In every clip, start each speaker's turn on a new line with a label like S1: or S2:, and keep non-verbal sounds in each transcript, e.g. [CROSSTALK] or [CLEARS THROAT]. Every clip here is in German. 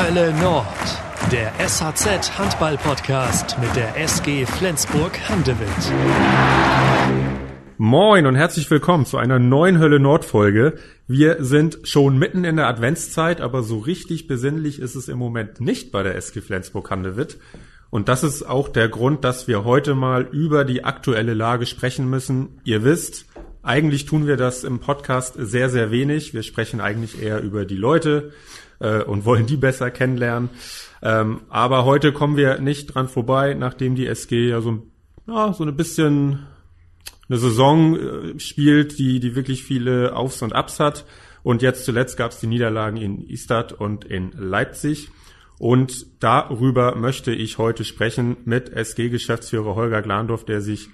S1: Hölle Nord, der SHZ Handball Podcast mit der SG Flensburg Handewitt.
S2: Moin und herzlich willkommen zu einer neuen Hölle Nord Folge. Wir sind schon mitten in der Adventszeit, aber so richtig besinnlich ist es im Moment nicht bei der SG Flensburg Handewitt. Und das ist auch der Grund, dass wir heute mal über die aktuelle Lage sprechen müssen. Ihr wisst, eigentlich tun wir das im Podcast sehr, sehr wenig. Wir sprechen eigentlich eher über die Leute äh, und wollen die besser kennenlernen. Ähm, aber heute kommen wir nicht dran vorbei, nachdem die SG ja so, ja, so ein bisschen eine Saison äh, spielt, die, die wirklich viele Aufs und Ups hat. Und jetzt zuletzt gab es die Niederlagen in Istad und in Leipzig. Und darüber möchte ich heute sprechen mit SG-Geschäftsführer Holger Glandorf, der sich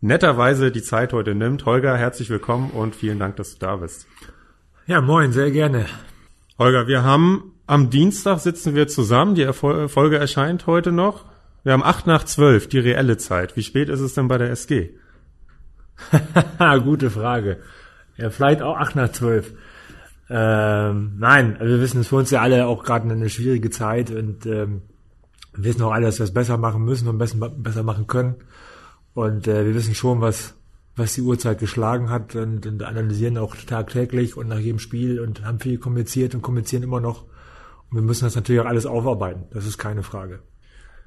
S2: netterweise die Zeit heute nimmt. Holger, herzlich willkommen und vielen Dank, dass du da bist.
S3: Ja, moin, sehr gerne.
S2: Holger, wir haben am Dienstag sitzen wir zusammen. Die Folge erscheint heute noch. Wir haben acht nach zwölf, die reelle Zeit. Wie spät ist es denn bei der SG? [LAUGHS]
S3: Gute Frage. Ja, vielleicht auch acht nach zwölf. Ähm, nein, also wir wissen es für uns ja alle auch gerade eine schwierige Zeit und ähm, wir wissen auch alle, dass wir es besser machen müssen und besser, besser machen können. Und äh, wir wissen schon, was, was die Uhrzeit geschlagen hat und, und analysieren auch tagtäglich und nach jedem Spiel und haben viel kommuniziert und kommunizieren immer noch. Und wir müssen das natürlich auch alles aufarbeiten. Das ist keine Frage.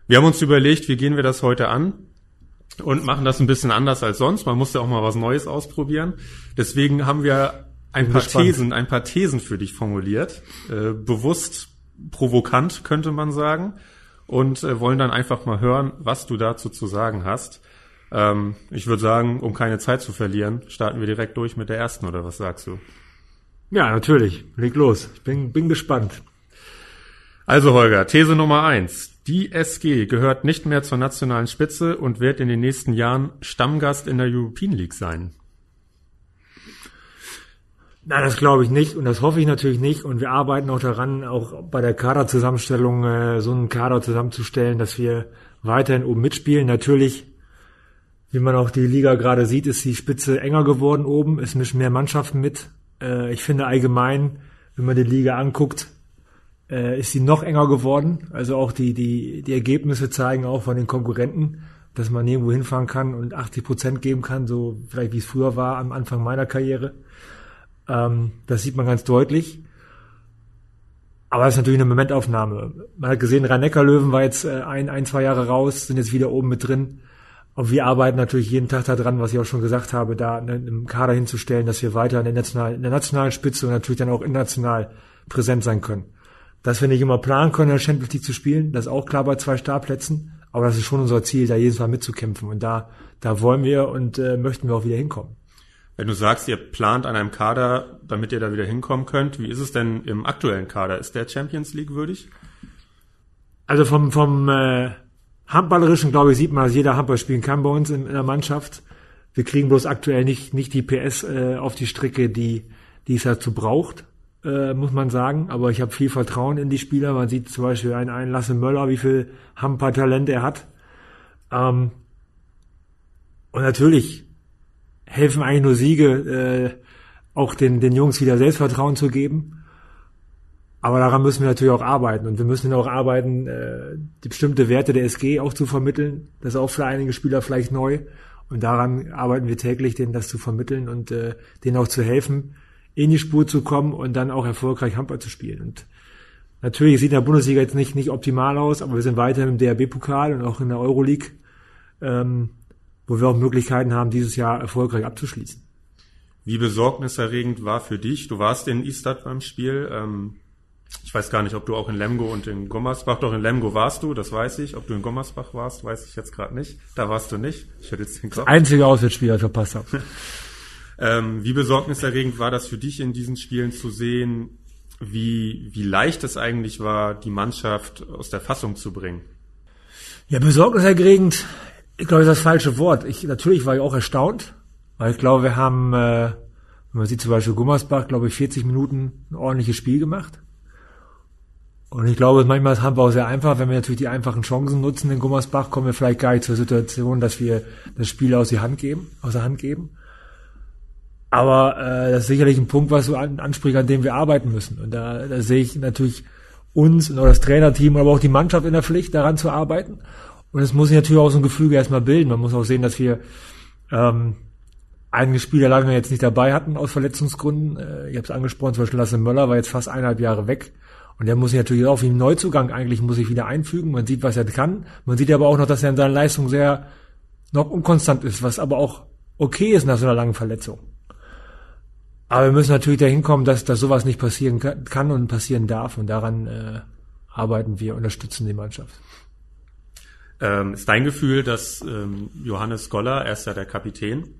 S2: Wir haben uns überlegt, wie gehen wir das heute an? und machen das ein bisschen anders als sonst. Man muss ja auch mal was Neues ausprobieren. Deswegen haben wir ein paar gespannt. Thesen, ein paar Thesen für dich formuliert, äh, bewusst provokant könnte man sagen, und äh, wollen dann einfach mal hören, was du dazu zu sagen hast. Ähm, ich würde sagen, um keine Zeit zu verlieren, starten wir direkt durch mit der ersten, oder was sagst du?
S3: Ja, natürlich. Leg los. Ich bin, bin gespannt.
S2: Also Holger, These Nummer eins. Die SG gehört nicht mehr zur nationalen Spitze und wird in den nächsten Jahren Stammgast in der European League sein.
S3: Nein, das glaube ich nicht und das hoffe ich natürlich nicht. Und wir arbeiten auch daran, auch bei der Kaderzusammenstellung äh, so einen Kader zusammenzustellen, dass wir weiterhin oben mitspielen. Natürlich, wie man auch die Liga gerade sieht, ist die Spitze enger geworden oben. Es mischen mehr Mannschaften mit. Äh, ich finde allgemein, wenn man die Liga anguckt, äh, ist sie noch enger geworden. Also auch die, die, die Ergebnisse zeigen auch von den Konkurrenten, dass man nirgendwo hinfahren kann und 80 Prozent geben kann, so vielleicht wie es früher war am Anfang meiner Karriere. Ähm, das sieht man ganz deutlich. Aber es ist natürlich eine Momentaufnahme. Man hat gesehen, Rhein-Neckar-Löwen war jetzt äh, ein, ein, zwei Jahre raus, sind jetzt wieder oben mit drin. Und wir arbeiten natürlich jeden Tag daran, was ich auch schon gesagt habe, da einen Kader hinzustellen, dass wir weiter in der, nationalen, in der nationalen Spitze und natürlich dann auch international präsent sein können. Dass wir nicht immer planen können, in der Champions League zu spielen, das ist auch klar bei zwei Startplätzen. Aber das ist schon unser Ziel, da jedes Mal mitzukämpfen. Und da, da wollen wir und äh, möchten wir auch wieder hinkommen.
S2: Wenn du sagst, ihr plant an einem Kader, damit ihr da wieder hinkommen könnt, wie ist es denn im aktuellen Kader? Ist der Champions League würdig?
S3: Also vom, vom äh, Handballerischen, glaube ich, sieht man, dass jeder Handball spielen kann bei uns in, in der Mannschaft. Wir kriegen bloß aktuell nicht, nicht die PS äh, auf die Strecke, die, die es dazu braucht äh, muss man sagen. Aber ich habe viel Vertrauen in die Spieler. Man sieht zum Beispiel einen, einen Lasse Möller, wie viel Hamper-Talent er hat. Ähm, und natürlich helfen eigentlich nur Siege, äh, auch den, den Jungs wieder Selbstvertrauen zu geben. Aber daran müssen wir natürlich auch arbeiten. Und wir müssen auch arbeiten, äh, die bestimmte Werte der SG auch zu vermitteln. Das ist auch für einige Spieler vielleicht neu. Und daran arbeiten wir täglich, denen das zu vermitteln und äh, denen auch zu helfen, in die Spur zu kommen und dann auch erfolgreich Handball zu spielen. Und natürlich sieht in der Bundesliga jetzt nicht, nicht optimal aus, aber wir sind weiter im DRB-Pokal und auch in der Euroleague, ähm, wo wir auch Möglichkeiten haben, dieses Jahr erfolgreich abzuschließen.
S2: Wie besorgniserregend war für dich? Du warst in Istad beim Spiel. Ähm, ich weiß gar nicht, ob du auch in Lemgo und in Gommersbach, doch in Lemgo warst du, das weiß ich. Ob du in Gommersbach warst, weiß ich jetzt gerade nicht. Da warst du nicht. Ich hätte jetzt den Kopf.
S3: Das einzige Auswärtsspiel, das ich verpasst habe. [LAUGHS]
S2: Ähm, wie besorgniserregend war das für dich in diesen Spielen zu sehen, wie, wie leicht es eigentlich war, die Mannschaft aus der Fassung zu bringen?
S3: Ja, besorgniserregend, ich glaube, das ist das falsche Wort. Ich, natürlich war ich auch erstaunt, weil ich glaube, wir haben, äh, wenn man sieht zum Beispiel Gummersbach, glaube ich, 40 Minuten ein ordentliches Spiel gemacht. Und ich glaube, manchmal ist Handball auch sehr einfach. Wenn wir natürlich die einfachen Chancen nutzen in Gummersbach, kommen wir vielleicht gar nicht zur Situation, dass wir das Spiel aus, die Hand geben, aus der Hand geben. Aber äh, das ist sicherlich ein Punkt, was du an, ansprichst, an dem wir arbeiten müssen. Und da, da sehe ich natürlich uns und auch das Trainerteam, aber auch die Mannschaft in der Pflicht, daran zu arbeiten. Und es muss sich natürlich auch so ein Gefüge erstmal bilden. Man muss auch sehen, dass wir ähm, einige Spieler lange jetzt nicht dabei hatten aus Verletzungsgründen. Äh, ich habe es angesprochen, zum Beispiel Lasse Möller war jetzt fast eineinhalb Jahre weg. Und der muss sich natürlich auch wie ein Neuzugang eigentlich muss sich wieder einfügen. Man sieht, was er kann. Man sieht aber auch noch, dass er in seiner Leistung sehr noch unkonstant ist, was aber auch okay ist nach so einer langen Verletzung. Aber wir müssen natürlich dahin kommen, dass, dass sowas nicht passieren kann und passieren darf. Und daran äh, arbeiten wir, unterstützen die Mannschaft.
S2: Ähm, ist dein Gefühl, dass ähm, Johannes Goller, er ist ja der Kapitän,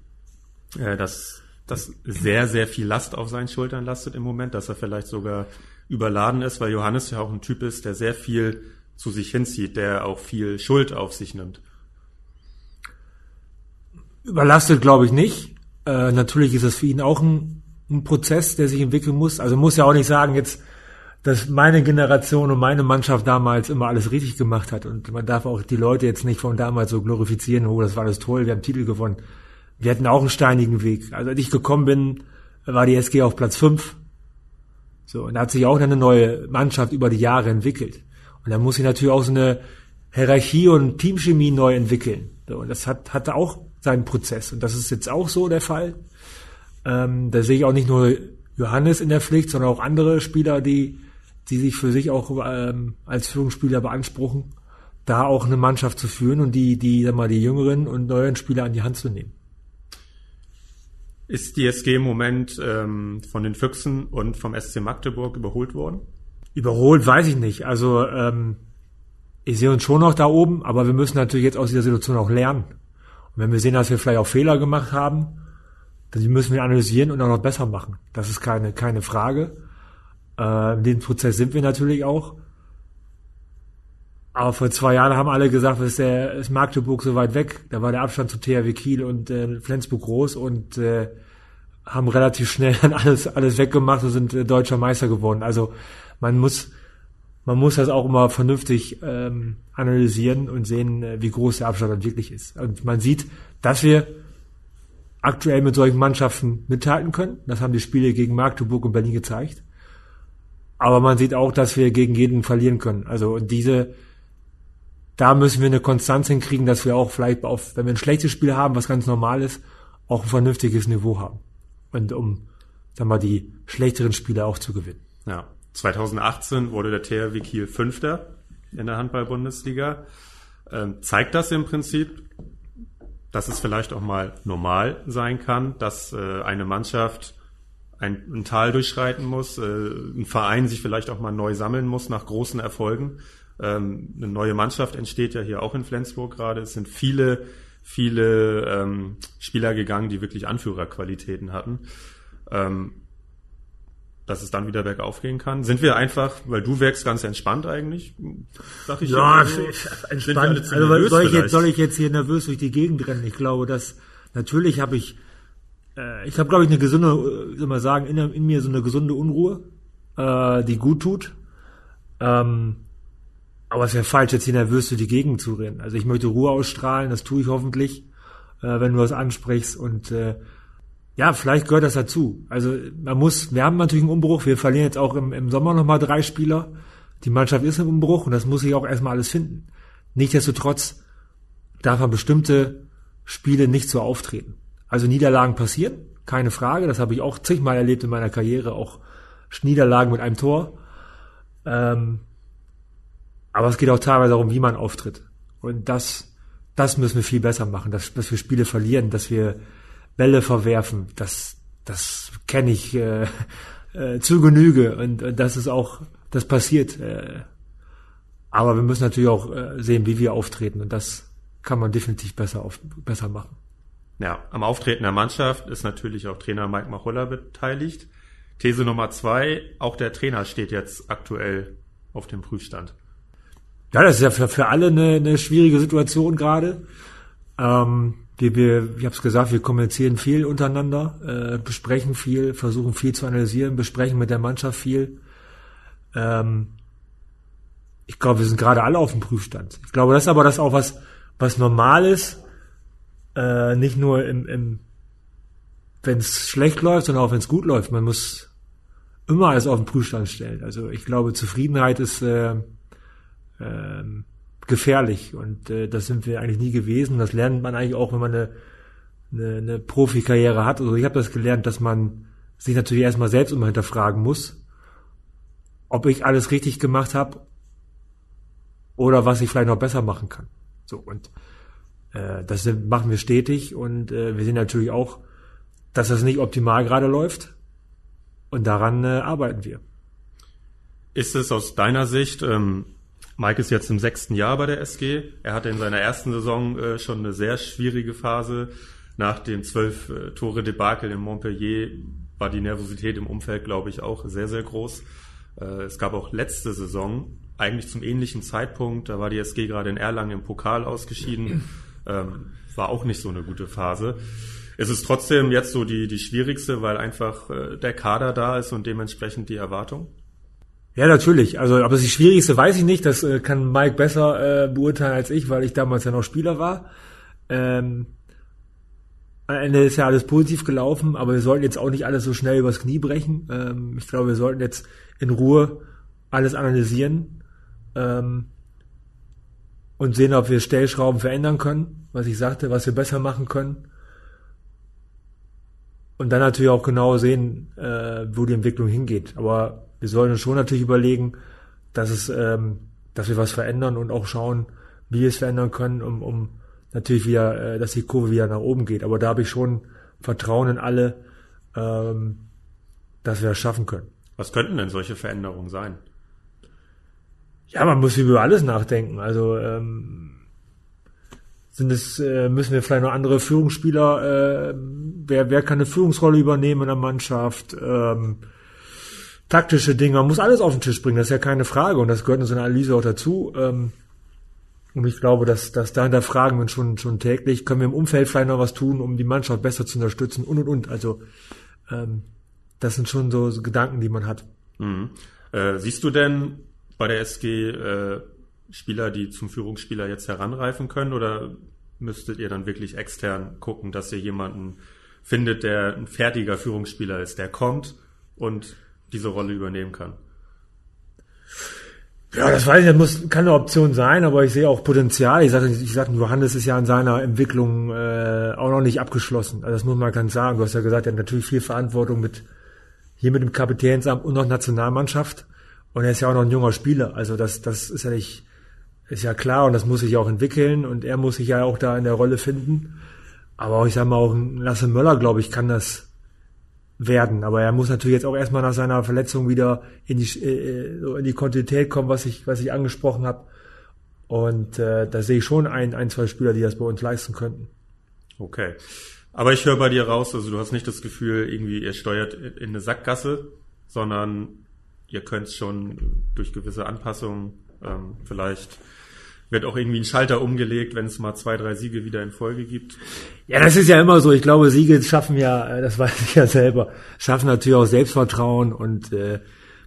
S2: äh, dass dass sehr, sehr viel Last auf seinen Schultern lastet im Moment, dass er vielleicht sogar überladen ist, weil Johannes ja auch ein Typ ist, der sehr viel zu sich hinzieht, der auch viel Schuld auf sich nimmt.
S3: Überlastet glaube ich nicht. Äh, natürlich ist es für ihn auch ein, ein Prozess, der sich entwickeln muss. Also muss ja auch nicht sagen, jetzt dass meine Generation und meine Mannschaft damals immer alles richtig gemacht hat. Und man darf auch die Leute jetzt nicht von damals so glorifizieren, oh, das war alles toll, wir haben Titel gewonnen. Wir hatten auch einen steinigen Weg. Also als ich gekommen bin, war die SG auf Platz 5. So, und da hat sich auch eine neue Mannschaft über die Jahre entwickelt. Und da muss sich natürlich auch so eine Hierarchie und Teamchemie neu entwickeln. So, und das hat, hatte auch seinen Prozess. Und das ist jetzt auch so der Fall. Ähm, da sehe ich auch nicht nur Johannes in der Pflicht, sondern auch andere Spieler, die die sich für sich auch ähm, als Führungsspieler beanspruchen, da auch eine Mannschaft zu führen und die, die, sag mal, die jüngeren und neuen Spieler an die Hand zu nehmen.
S2: Ist die SG im Moment ähm, von den Füchsen und vom SC Magdeburg überholt worden?
S3: Überholt weiß ich nicht. Also ähm, ich sehe uns schon noch da oben, aber wir müssen natürlich jetzt aus dieser Situation auch lernen. Und wenn wir sehen, dass wir vielleicht auch Fehler gemacht haben, dann müssen wir analysieren und auch noch besser machen. Das ist keine, keine Frage. Äh, in dem Prozess sind wir natürlich auch. Aber vor zwei Jahren haben alle gesagt, ist, der, ist Magdeburg so weit weg. Da war der Abstand zu THW Kiel und äh, Flensburg groß und äh, haben relativ schnell dann alles, alles weggemacht und sind äh, deutscher Meister geworden. Also man muss, man muss das auch immer vernünftig ähm, analysieren und sehen, äh, wie groß der Abstand dann wirklich ist. Und man sieht, dass wir aktuell mit solchen Mannschaften mithalten können. Das haben die Spiele gegen Magdeburg und Berlin gezeigt. Aber man sieht auch, dass wir gegen jeden verlieren können. Also diese, da müssen wir eine Konstanz hinkriegen, dass wir auch vielleicht auf, wenn wir ein schlechtes Spiel haben, was ganz normal ist, auch ein vernünftiges Niveau haben. Und um, sagen wir mal, die schlechteren Spiele auch zu gewinnen.
S2: Ja. 2018 wurde der THW Kiel Fünfter in der Handball-Bundesliga. Ähm, zeigt das im Prinzip, dass es vielleicht auch mal normal sein kann, dass äh, eine Mannschaft ein, ein Tal durchschreiten muss, äh, ein Verein sich vielleicht auch mal neu sammeln muss nach großen Erfolgen. Ähm, eine neue Mannschaft entsteht ja hier auch in Flensburg gerade. Es sind viele, viele ähm, Spieler gegangen, die wirklich Anführerqualitäten hatten. Ähm, dass es dann wieder bergauf gehen kann. Sind wir einfach, weil du wirkst ganz entspannt eigentlich,
S3: sag ich ja. So, entspannt. Also soll ich, jetzt, soll ich jetzt hier nervös durch die Gegend rennen? Ich glaube, dass natürlich habe ich äh, ich habe, glaube ich, eine gesunde, äh, soll man sagen, in, in, mir so eine gesunde Unruhe, äh, die gut tut. Ähm, aber es wäre falsch, jetzt hier nervös durch die Gegend zu rennen. Also ich möchte Ruhe ausstrahlen, das tue ich hoffentlich, äh, wenn du das ansprichst. Und äh, ja, vielleicht gehört das dazu. Also man muss, wir haben natürlich einen Umbruch, wir verlieren jetzt auch im, im Sommer nochmal drei Spieler. Die Mannschaft ist im Umbruch und das muss ich auch erstmal alles finden. Nichtsdestotrotz darf man bestimmte Spiele nicht so auftreten. Also Niederlagen passieren, keine Frage. Das habe ich auch zigmal erlebt in meiner Karriere, auch Niederlagen mit einem Tor. Ähm, aber es geht auch teilweise darum, wie man auftritt. Und das, das müssen wir viel besser machen, dass, dass wir Spiele verlieren, dass wir Bälle verwerfen. Das, das kenne ich äh, äh, zu Genüge und, und das ist auch, das passiert. Äh, aber wir müssen natürlich auch äh, sehen, wie wir auftreten und das kann man definitiv besser, auf, besser machen.
S2: Ja, am Auftreten der Mannschaft ist natürlich auch Trainer Mike Machulla beteiligt. These Nummer zwei, auch der Trainer steht jetzt aktuell auf dem Prüfstand.
S3: Ja, das ist ja für, für alle eine, eine schwierige Situation gerade. Ähm, wir, wir, ich habe es gesagt, wir kommunizieren viel untereinander, äh, besprechen viel, versuchen viel zu analysieren, besprechen mit der Mannschaft viel. Ähm, ich glaube, wir sind gerade alle auf dem Prüfstand. Ich glaube, das ist aber das auch was, was normal ist äh, nicht nur im, im wenn es schlecht läuft, sondern auch wenn es gut läuft. Man muss immer alles auf den Prüfstand stellen. Also ich glaube, Zufriedenheit ist äh, äh, gefährlich und äh, das sind wir eigentlich nie gewesen. Das lernt man eigentlich auch, wenn man eine, eine, eine Profikarriere hat. Also ich habe das gelernt, dass man sich natürlich erstmal selbst immer hinterfragen muss, ob ich alles richtig gemacht habe oder was ich vielleicht noch besser machen kann. So und äh, das machen wir stetig und äh, wir sehen natürlich auch, dass das nicht optimal gerade läuft und daran äh, arbeiten wir.
S2: Ist es aus deiner Sicht, ähm, Mike ist jetzt im sechsten Jahr bei der SG, er hatte in seiner ersten Saison äh, schon eine sehr schwierige Phase. Nach dem zwölf äh, Tore Debakel in Montpellier war die Nervosität im Umfeld, glaube ich, auch sehr, sehr groß. Äh, es gab auch letzte Saison, eigentlich zum ähnlichen Zeitpunkt, da war die SG gerade in Erlangen im Pokal ausgeschieden, [CLEARS THROAT] ähm, war auch nicht so eine gute Phase. Es ist trotzdem jetzt so die, die schwierigste, weil einfach äh, der Kader da ist und dementsprechend die Erwartung?
S3: Ja, natürlich. Also, aber das schwierigste weiß ich nicht. Das äh, kann Mike besser äh, beurteilen als ich, weil ich damals ja noch Spieler war. Ähm, am Ende ist ja alles positiv gelaufen, aber wir sollten jetzt auch nicht alles so schnell übers Knie brechen. Ähm, ich glaube, wir sollten jetzt in Ruhe alles analysieren ähm, und sehen, ob wir Stellschrauben verändern können, was ich sagte, was wir besser machen können und dann natürlich auch genau sehen, äh, wo die Entwicklung hingeht. Aber wir sollen uns schon natürlich überlegen, dass es, ähm, dass wir was verändern und auch schauen, wie wir es verändern können, um, um natürlich wieder, äh, dass die Kurve wieder nach oben geht. Aber da habe ich schon Vertrauen in alle, ähm, dass wir das schaffen können.
S2: Was könnten denn solche Veränderungen sein?
S3: Ja, man muss über alles nachdenken. Also ähm, sind es, äh, müssen wir vielleicht noch andere Führungsspieler, äh, wer, wer kann eine Führungsrolle übernehmen in der Mannschaft, ähm, taktische Dinge, man muss alles auf den Tisch bringen, das ist ja keine Frage und das gehört in so einer Analyse auch dazu. Ähm, und ich glaube, dass, dass da hinterfragen wir schon, schon täglich, können wir im Umfeld vielleicht noch was tun, um die Mannschaft besser zu unterstützen und und und. Also ähm, das sind schon so, so Gedanken, die man hat.
S2: Mhm. Äh, siehst du denn bei der SG äh, Spieler, die zum Führungsspieler jetzt heranreifen können oder müsstet ihr dann wirklich extern gucken, dass ihr jemanden findet, der ein fertiger Führungsspieler ist, der kommt und diese Rolle übernehmen kann?
S3: Ja, das weiß ich, das muss, kann eine Option sein, aber ich sehe auch Potenzial. Ich sage, ich sage, Johannes ist ja in seiner Entwicklung äh, auch noch nicht abgeschlossen. Also das muss man ganz sagen. Du hast ja gesagt, er hat natürlich viel Verantwortung mit hier mit dem Kapitänsamt und noch Nationalmannschaft. Und er ist ja auch noch ein junger Spieler. Also das, das ist ja nicht ist ja klar und das muss sich auch entwickeln und er muss sich ja auch da in der Rolle finden. Aber auch, ich sag mal, auch Lasse Möller, glaube ich, kann das werden. Aber er muss natürlich jetzt auch erstmal nach seiner Verletzung wieder in die, äh, in die Kontinuität kommen, was ich, was ich angesprochen habe. Und äh, da sehe ich schon ein, ein, zwei Spieler, die das bei uns leisten könnten.
S2: Okay. Aber ich höre bei dir raus, also du hast nicht das Gefühl, irgendwie ihr steuert in eine Sackgasse, sondern ihr könnt schon durch gewisse Anpassungen ähm, vielleicht wird auch irgendwie ein Schalter umgelegt, wenn es mal zwei, drei Siege wieder in Folge gibt.
S3: Ja, das ist ja immer so. Ich glaube, Siege schaffen ja, äh, das [LAUGHS] weiß ich ja selber, schaffen natürlich auch Selbstvertrauen und äh,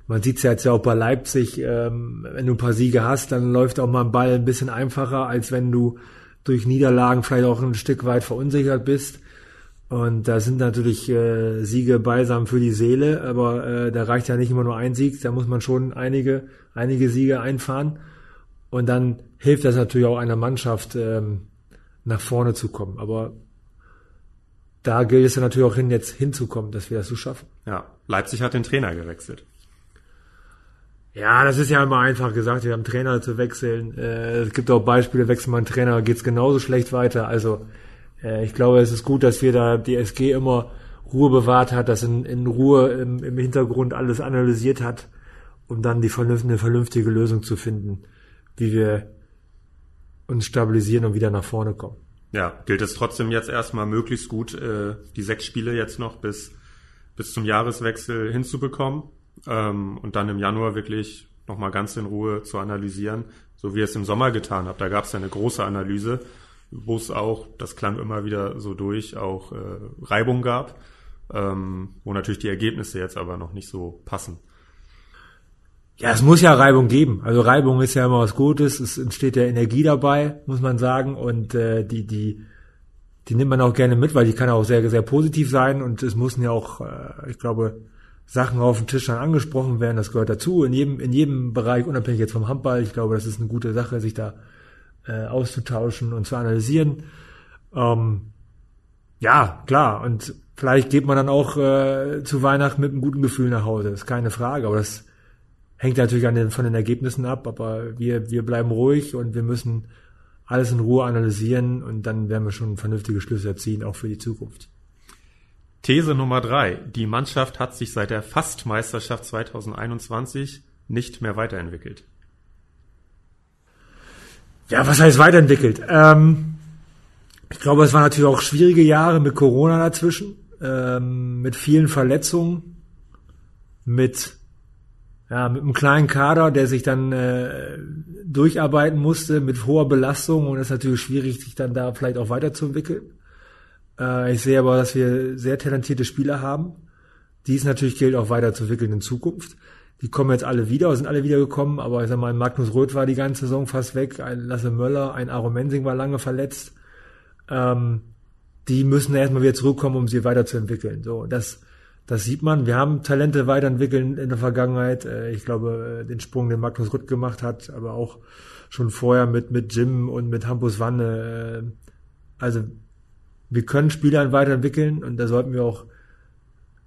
S3: man sieht es ja jetzt ja auch bei Leipzig, ähm, wenn du ein paar Siege hast, dann läuft auch mal ein Ball ein bisschen einfacher, als wenn du durch Niederlagen vielleicht auch ein Stück weit verunsichert bist. Und da sind natürlich äh, Siege beisam für die Seele, aber äh, da reicht ja nicht immer nur ein Sieg, da muss man schon einige, einige Siege einfahren. Und dann hilft das natürlich auch einer Mannschaft, ähm, nach vorne zu kommen. Aber da gilt es ja natürlich auch hin, jetzt hinzukommen, dass wir das so schaffen.
S2: Ja, Leipzig hat den Trainer gewechselt.
S3: Ja, das ist ja immer einfach gesagt, wir haben Trainer zu wechseln. Äh, es gibt auch Beispiele, wechselt man Trainer, geht's genauso schlecht weiter. Also äh, ich glaube, es ist gut, dass wir da die SG immer Ruhe bewahrt hat, dass in, in Ruhe im, im Hintergrund alles analysiert hat, um dann die vernünftige, vernünftige Lösung zu finden wie wir uns stabilisieren und wieder nach vorne kommen.
S2: Ja, gilt es trotzdem jetzt erstmal möglichst gut, äh, die sechs Spiele jetzt noch bis, bis zum Jahreswechsel hinzubekommen ähm, und dann im Januar wirklich nochmal ganz in Ruhe zu analysieren, so wie ihr es im Sommer getan habt. Da gab es ja eine große Analyse, wo es auch, das klang immer wieder so durch, auch äh, Reibung gab, ähm, wo natürlich die Ergebnisse jetzt aber noch nicht so passen.
S3: Ja, es muss ja Reibung geben. Also Reibung ist ja immer was Gutes. Es entsteht ja Energie dabei, muss man sagen. Und äh, die, die, die nimmt man auch gerne mit, weil die kann auch sehr, sehr positiv sein. Und es müssen ja auch, äh, ich glaube, Sachen auf dem Tisch dann angesprochen werden. Das gehört dazu. In jedem, in jedem Bereich, unabhängig jetzt vom Handball. Ich glaube, das ist eine gute Sache, sich da äh, auszutauschen und zu analysieren. Ähm, ja, klar. Und vielleicht geht man dann auch äh, zu Weihnachten mit einem guten Gefühl nach Hause. Ist keine Frage. Aber das hängt natürlich an den, von den Ergebnissen ab. Aber wir, wir bleiben ruhig und wir müssen alles in Ruhe analysieren und dann werden wir schon vernünftige Schlüsse ziehen, auch für die Zukunft.
S2: These Nummer drei. Die Mannschaft hat sich seit der Fastmeisterschaft 2021 nicht mehr weiterentwickelt.
S3: Ja, was heißt weiterentwickelt? Ähm, ich glaube, es waren natürlich auch schwierige Jahre mit Corona dazwischen, ähm, mit vielen Verletzungen, mit ja, mit einem kleinen Kader, der sich dann äh, durcharbeiten musste mit hoher Belastung und es ist natürlich schwierig, sich dann da vielleicht auch weiterzuentwickeln. Äh, ich sehe aber, dass wir sehr talentierte Spieler haben. Dies natürlich gilt auch weiterzuentwickeln in Zukunft. Die kommen jetzt alle wieder, sind alle wiedergekommen, aber ich sag mal, Magnus Röth war die ganze Saison fast weg, ein Lasse Möller, ein Aaron Mensing war lange verletzt. Ähm, die müssen erstmal wieder zurückkommen, um sie weiterzuentwickeln. So, das das sieht man. Wir haben Talente weiterentwickelt in der Vergangenheit. Äh, ich glaube, äh, den Sprung, den Magnus Rutt gemacht hat, aber auch schon vorher mit, mit Jim und mit Hampus Wanne. Äh, also, wir können Spieler weiterentwickeln und da sollten wir auch,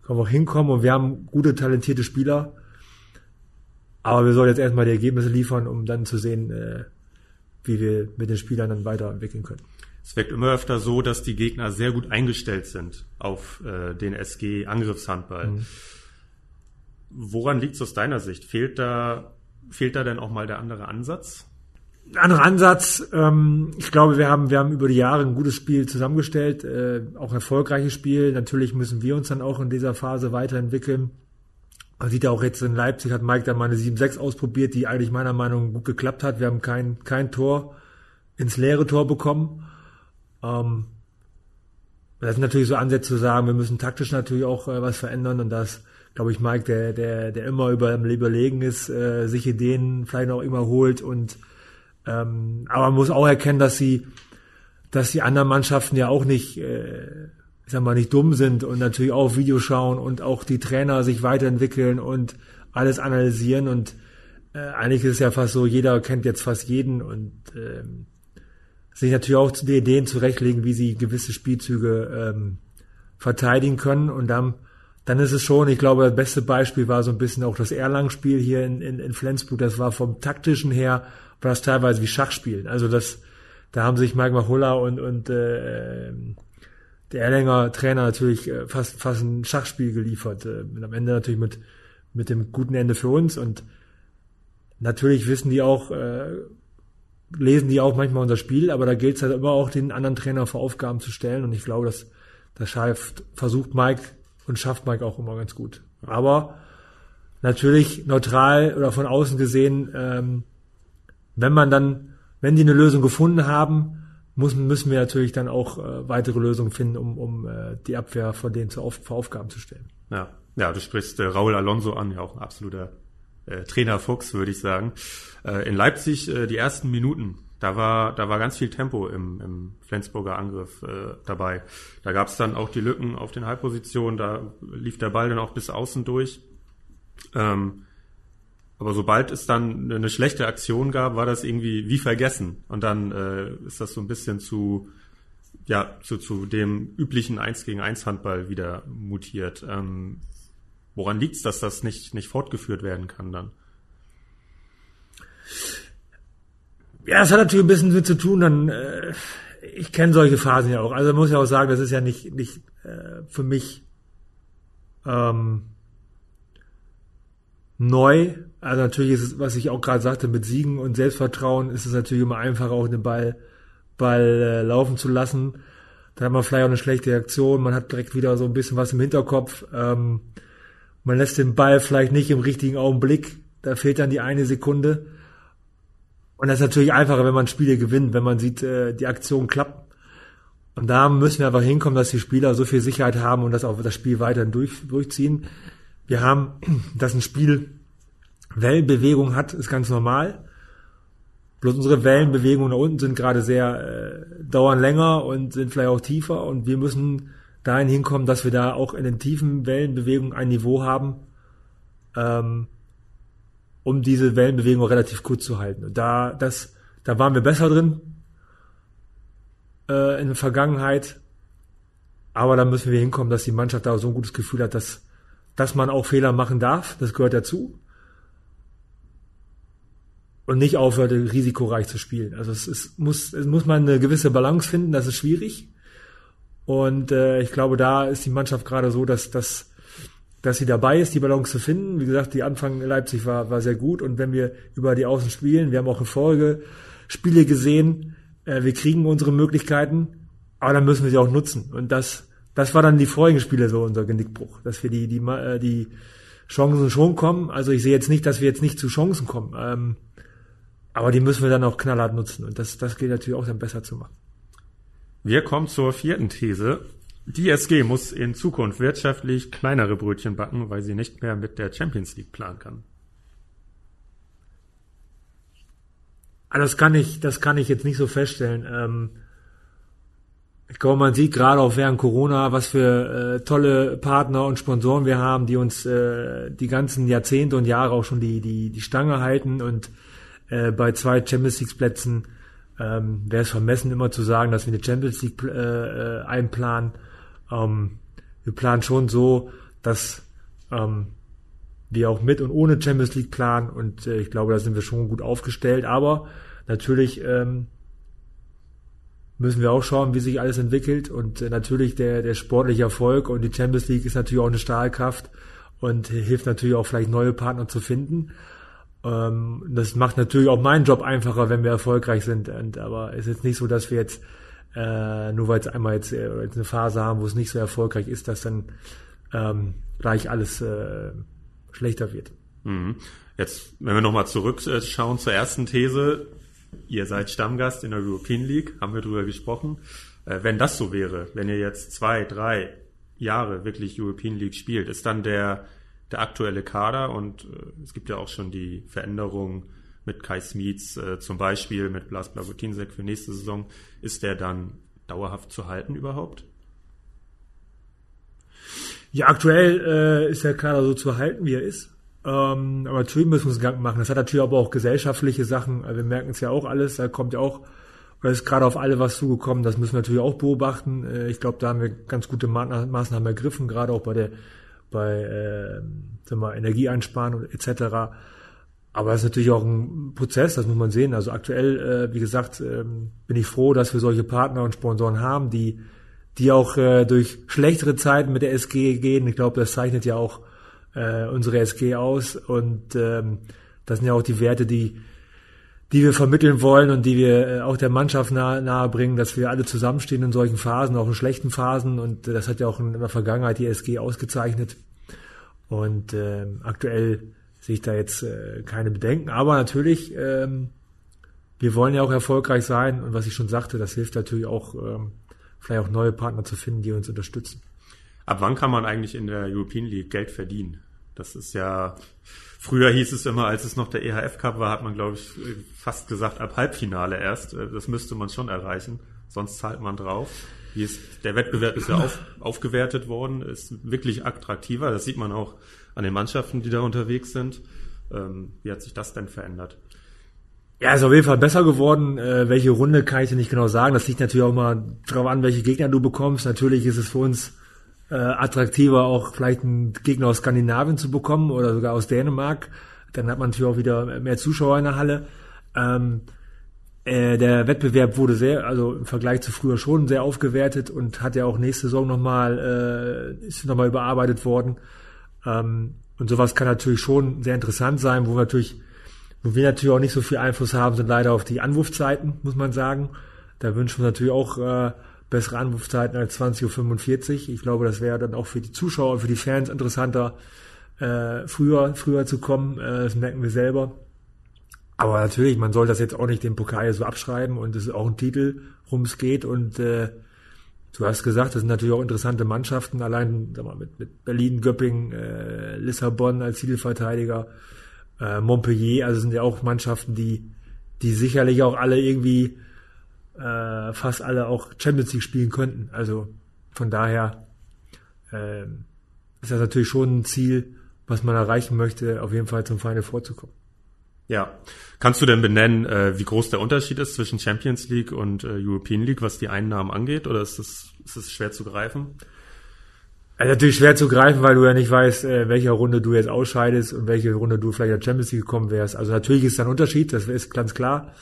S3: können wir auch hinkommen und wir haben gute, talentierte Spieler. Aber wir sollen jetzt erstmal die Ergebnisse liefern, um dann zu sehen, wie wir mit den Spielern dann weiterentwickeln können.
S2: Es wirkt immer öfter so, dass die Gegner sehr gut eingestellt sind auf äh, den SG-Angriffshandball. Mhm. Woran liegt es aus deiner Sicht? Fehlt da, fehlt da denn auch mal der andere Ansatz?
S3: Anderer Ansatz, ähm, ich glaube, wir haben, wir haben über die Jahre ein gutes Spiel zusammengestellt, äh, auch erfolgreiches Spiel. Natürlich müssen wir uns dann auch in dieser Phase weiterentwickeln. Man sieht ja auch jetzt in Leipzig hat Mike da mal eine 7-6 ausprobiert, die eigentlich meiner Meinung nach gut geklappt hat. Wir haben kein, kein Tor ins leere Tor bekommen. Ähm, das sind natürlich so Ansätze zu sagen, wir müssen taktisch natürlich auch äh, was verändern und das, glaube ich, Mike, der, der, der immer über Überlegen ist, äh, sich Ideen vielleicht auch immer holt und ähm, aber man muss auch erkennen, dass sie, dass die anderen Mannschaften ja auch nicht, äh, ich sag mal, nicht dumm sind und natürlich auch Video schauen und auch die Trainer sich weiterentwickeln und alles analysieren und äh, eigentlich ist es ja fast so, jeder kennt jetzt fast jeden und ähm, sich natürlich auch die Ideen zurechtlegen, wie sie gewisse Spielzüge ähm, verteidigen können. Und dann, dann ist es schon, ich glaube, das beste Beispiel war so ein bisschen auch das Erlangen-Spiel hier in, in, in Flensburg. Das war vom taktischen her, war das teilweise wie Schachspielen. Also das, da haben sich Mike Machulla und, und äh, der Erlänger Trainer natürlich äh, fast, fast ein Schachspiel geliefert. Äh, am Ende natürlich mit, mit dem guten Ende für uns. Und natürlich wissen die auch, äh, lesen die auch manchmal unser Spiel, aber da gilt es halt immer auch, den anderen Trainer vor Aufgaben zu stellen. Und ich glaube, dass das schafft, versucht Mike und schafft Mike auch immer ganz gut. Aber natürlich neutral oder von außen gesehen, ähm, wenn man dann, wenn die eine Lösung gefunden haben, muss, müssen wir natürlich dann auch äh, weitere Lösungen finden, um, um äh, die Abwehr von denen zu auf, vor Aufgaben zu stellen.
S2: Ja, ja, du sprichst äh, Raul Alonso an, ja auch ein absoluter äh, Trainer Fuchs, würde ich sagen. Äh, in Leipzig äh, die ersten Minuten, da war, da war ganz viel Tempo im, im Flensburger Angriff äh, dabei. Da gab es dann auch die Lücken auf den Halbpositionen, da lief der Ball dann auch bis außen durch. Ähm, aber sobald es dann eine schlechte Aktion gab, war das irgendwie wie vergessen. Und dann äh, ist das so ein bisschen zu, ja, zu, zu dem üblichen 1 gegen 1 Handball wieder mutiert. Ähm, Woran liegt es, dass das nicht, nicht fortgeführt werden kann dann?
S3: Ja, es hat natürlich ein bisschen mit zu tun, dann, äh, ich kenne solche Phasen ja auch. Also muss ich auch sagen, das ist ja nicht, nicht äh, für mich ähm, neu. Also natürlich ist es, was ich auch gerade sagte, mit Siegen und Selbstvertrauen ist es natürlich immer einfacher, auch den Ball, Ball äh, laufen zu lassen. Dann hat man vielleicht auch eine schlechte Reaktion, man hat direkt wieder so ein bisschen was im Hinterkopf. Ähm, man lässt den Ball vielleicht nicht im richtigen Augenblick, da fehlt dann die eine Sekunde. Und das ist natürlich einfacher, wenn man Spiele gewinnt, wenn man sieht, äh, die Aktion klappt. Und da müssen wir einfach hinkommen, dass die Spieler so viel Sicherheit haben und das auch das Spiel weiterhin durch, durchziehen. Wir haben, [CLEARS THROAT] dass ein Spiel Wellenbewegung hat, ist ganz normal. Bloß unsere Wellenbewegungen da unten sind gerade sehr, äh, dauern länger und sind vielleicht auch tiefer und wir müssen dahin hinkommen, dass wir da auch in den tiefen Wellenbewegungen ein Niveau haben, ähm, um diese Wellenbewegung relativ kurz zu halten. Und da, das, da waren wir besser drin äh, in der Vergangenheit. Aber da müssen wir hinkommen, dass die Mannschaft da so ein gutes Gefühl hat, dass, dass man auch Fehler machen darf. Das gehört dazu. Und nicht aufhört, risikoreich zu spielen. Also es, ist, muss, es muss man eine gewisse Balance finden, das ist schwierig. Und äh, ich glaube, da ist die Mannschaft gerade so, dass, dass, dass sie dabei ist, die Balance zu finden. Wie gesagt, die Anfang in Leipzig war, war sehr gut. Und wenn wir über die Außen spielen, wir haben auch in Folge Spiele gesehen, äh, wir kriegen unsere Möglichkeiten, aber dann müssen wir sie auch nutzen. Und das, das war dann die vorigen Spiele so unser Genickbruch, dass wir die, die, äh, die Chancen schon kommen. Also ich sehe jetzt nicht, dass wir jetzt nicht zu Chancen kommen. Ähm, aber die müssen wir dann auch knallhart nutzen. Und das, das geht natürlich auch dann besser zu machen.
S2: Wir kommen zur vierten These. Die SG muss in Zukunft wirtschaftlich kleinere Brötchen backen, weil sie nicht mehr mit der Champions League planen kann.
S3: Also das kann ich, das kann ich jetzt nicht so feststellen. Ähm, ich glaube, man sieht gerade auch während Corona, was für äh, tolle Partner und Sponsoren wir haben, die uns äh, die ganzen Jahrzehnte und Jahre auch schon die, die, die Stange halten und äh, bei zwei Champions League Plätzen ähm, wäre es vermessen, immer zu sagen, dass wir eine Champions League äh, äh, einplanen. Ähm, wir planen schon so, dass ähm, wir auch mit und ohne Champions League planen und äh, ich glaube, da sind wir schon gut aufgestellt. Aber natürlich ähm, müssen wir auch schauen, wie sich alles entwickelt und äh, natürlich der, der sportliche Erfolg und die Champions League ist natürlich auch eine Stahlkraft und hilft natürlich auch vielleicht neue Partner zu finden. Ähm, das macht natürlich auch meinen Job einfacher, wenn wir erfolgreich sind. Und, aber es ist jetzt nicht so, dass wir jetzt, äh, nur weil es einmal jetzt, äh, jetzt eine Phase haben, wo es nicht so erfolgreich ist, dass dann ähm, gleich alles äh, schlechter wird.
S2: Mhm. Jetzt, wenn wir nochmal zurückschauen zur ersten These, ihr seid Stammgast in der European League, haben wir drüber gesprochen. Äh, wenn das so wäre, wenn ihr jetzt zwei, drei Jahre wirklich European League spielt, ist dann der der aktuelle Kader und äh, es gibt ja auch schon die Veränderung mit Kai Smietz äh, zum Beispiel, mit Blas Blagutinsek für nächste Saison. Ist der dann dauerhaft zu halten überhaupt?
S3: Ja, aktuell äh, ist der Kader so zu halten, wie er ist. Ähm, aber natürlich müssen wir uns Gedanken machen. Das hat natürlich aber auch gesellschaftliche Sachen. Wir merken es ja auch alles. Da kommt ja auch, oder ist gerade auf alle was zugekommen. Das müssen wir natürlich auch beobachten. Äh, ich glaube, da haben wir ganz gute Maßnahmen ergriffen, gerade auch bei der bei äh, sagen wir, Energieeinsparen etc. Aber es ist natürlich auch ein Prozess, das muss man sehen. Also aktuell, äh, wie gesagt, ähm, bin ich froh, dass wir solche Partner und Sponsoren haben, die, die auch äh, durch schlechtere Zeiten mit der SG gehen. Ich glaube, das zeichnet ja auch äh, unsere SG aus. Und ähm, das sind ja auch die Werte, die, die wir vermitteln wollen und die wir äh, auch der Mannschaft nahe, nahe bringen, dass wir alle zusammenstehen in solchen Phasen, auch in schlechten Phasen. Und äh, das hat ja auch in der Vergangenheit die SG ausgezeichnet. Und äh, aktuell sehe ich da jetzt äh, keine Bedenken. Aber natürlich, ähm, wir wollen ja auch erfolgreich sein. Und was ich schon sagte, das hilft natürlich auch, ähm, vielleicht auch neue Partner zu finden, die uns unterstützen.
S2: Ab wann kann man eigentlich in der European League Geld verdienen? Das ist ja, früher hieß es immer, als es noch der EHF Cup war, hat man, glaube ich, fast gesagt, ab Halbfinale erst. Äh, das müsste man schon erreichen. Sonst zahlt man drauf. Ist, der Wettbewerb ist ja auf, aufgewertet worden, ist wirklich attraktiver. Das sieht man auch an den Mannschaften, die da unterwegs sind. Ähm, wie hat sich das denn verändert?
S3: Ja, ist auf jeden Fall besser geworden. Äh, welche Runde kann ich dir nicht genau sagen. Das liegt natürlich auch mal darauf an, welche Gegner du bekommst. Natürlich ist es für uns äh, attraktiver, auch vielleicht einen Gegner aus Skandinavien zu bekommen oder sogar aus Dänemark. Dann hat man natürlich auch wieder mehr Zuschauer in der Halle. Ähm, äh, der Wettbewerb wurde sehr, also im Vergleich zu früher schon sehr aufgewertet und hat ja auch nächste Saison nochmal, äh, ist nochmal überarbeitet worden. Ähm, und sowas kann natürlich schon sehr interessant sein, wo wir natürlich, wo wir natürlich auch nicht so viel Einfluss haben, sind leider auf die Anwurfzeiten, muss man sagen. Da wünschen wir natürlich auch äh, bessere Anwurfzeiten als 20.45 Uhr. Ich glaube, das wäre dann auch für die Zuschauer für die Fans interessanter, äh, früher, früher zu kommen. Äh, das merken wir selber. Aber natürlich, man soll das jetzt auch nicht dem Pokal so abschreiben und es ist auch ein Titel, worum es geht. Und äh, du hast gesagt, das sind natürlich auch interessante Mannschaften, allein sag mal, mit, mit Berlin, Göppingen, äh, Lissabon als Titelverteidiger, äh, Montpellier, also sind ja auch Mannschaften, die, die sicherlich auch alle irgendwie äh, fast alle auch Champions League spielen könnten. Also von daher ähm, ist das natürlich schon ein Ziel, was man erreichen möchte, auf jeden Fall zum Final vorzukommen.
S2: Ja. Kannst du denn benennen, äh, wie groß der Unterschied ist zwischen Champions League und äh, European League, was die Einnahmen angeht? Oder ist es ist es schwer zu greifen?
S3: Also natürlich schwer zu greifen, weil du ja nicht weißt, äh, welcher Runde du jetzt ausscheidest und welche Runde du vielleicht in der Champions League gekommen wärst. Also natürlich ist da ein Unterschied, das ist ganz klar.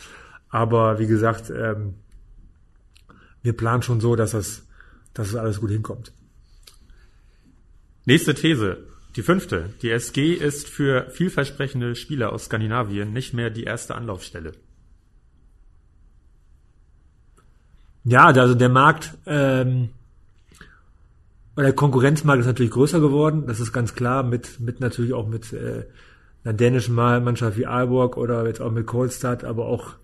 S3: Aber wie gesagt, ähm, wir planen schon so, dass das, dass das alles gut hinkommt.
S2: Nächste These. Die fünfte. Die SG ist für vielversprechende Spieler aus Skandinavien nicht mehr die erste Anlaufstelle.
S3: Ja, also der Markt, ähm, der Konkurrenzmarkt ist natürlich größer geworden, das ist ganz klar, mit, mit natürlich auch mit äh, einer dänischen Mannschaft wie Aalborg oder jetzt auch mit Kolstad, aber auch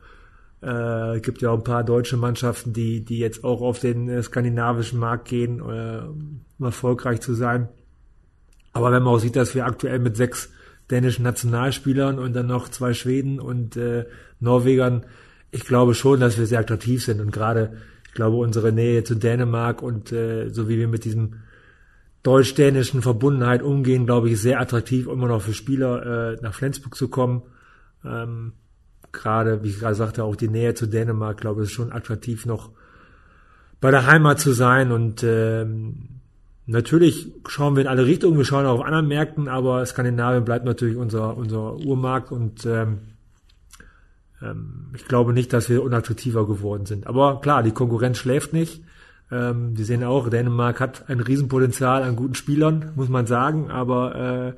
S3: äh, gibt ja auch ein paar deutsche Mannschaften, die, die jetzt auch auf den äh, skandinavischen Markt gehen, äh, um erfolgreich zu sein. Aber wenn man auch sieht, dass wir aktuell mit sechs dänischen Nationalspielern und dann noch zwei Schweden und äh, Norwegern, ich glaube schon, dass wir sehr attraktiv sind und gerade, ich glaube, unsere Nähe zu Dänemark und äh, so wie wir mit diesem deutsch-dänischen Verbundenheit umgehen, glaube ich, sehr attraktiv, immer noch für Spieler äh, nach Flensburg zu kommen. Ähm, gerade, wie ich gerade sagte, auch die Nähe zu Dänemark, glaube ich, ist schon attraktiv noch bei der Heimat zu sein und ähm, Natürlich schauen wir in alle Richtungen, wir schauen auch auf anderen Märkten, aber Skandinavien bleibt natürlich unser, unser Urmarkt und ähm, ähm, ich glaube nicht, dass wir unattraktiver geworden sind. Aber klar, die Konkurrenz schläft nicht. Ähm, wir sehen auch, Dänemark hat ein Riesenpotenzial an guten Spielern, muss man sagen, aber äh,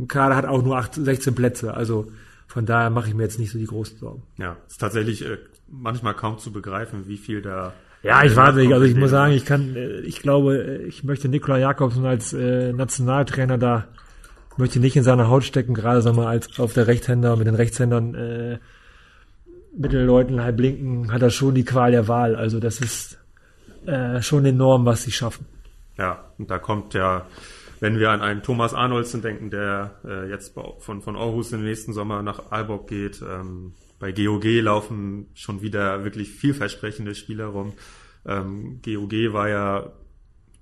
S3: ein Kader hat auch nur 8, 16 Plätze. Also von daher mache ich mir jetzt nicht so die großen Sorgen.
S2: Ja, ist tatsächlich äh, manchmal kaum zu begreifen, wie viel da
S3: ja, ich weiß nicht. Also ich muss sagen, ich kann, äh, ich glaube, äh, ich möchte Nikola Jakobsen als äh, Nationaltrainer da möchte nicht in seiner Haut stecken, gerade sagen wir als auf der Rechtshänder mit den Rechtshändern äh, mit den Leuten halb linken hat er schon die Qual der Wahl. Also das ist äh, schon enorm, was sie schaffen.
S2: Ja, und da kommt ja, wenn wir an einen Thomas Arnoldsen denken, der äh, jetzt von, von Aarhus im nächsten Sommer nach Aalborg geht, ähm, bei GOG laufen schon wieder wirklich vielversprechende Spieler rum. Ähm, GOG war ja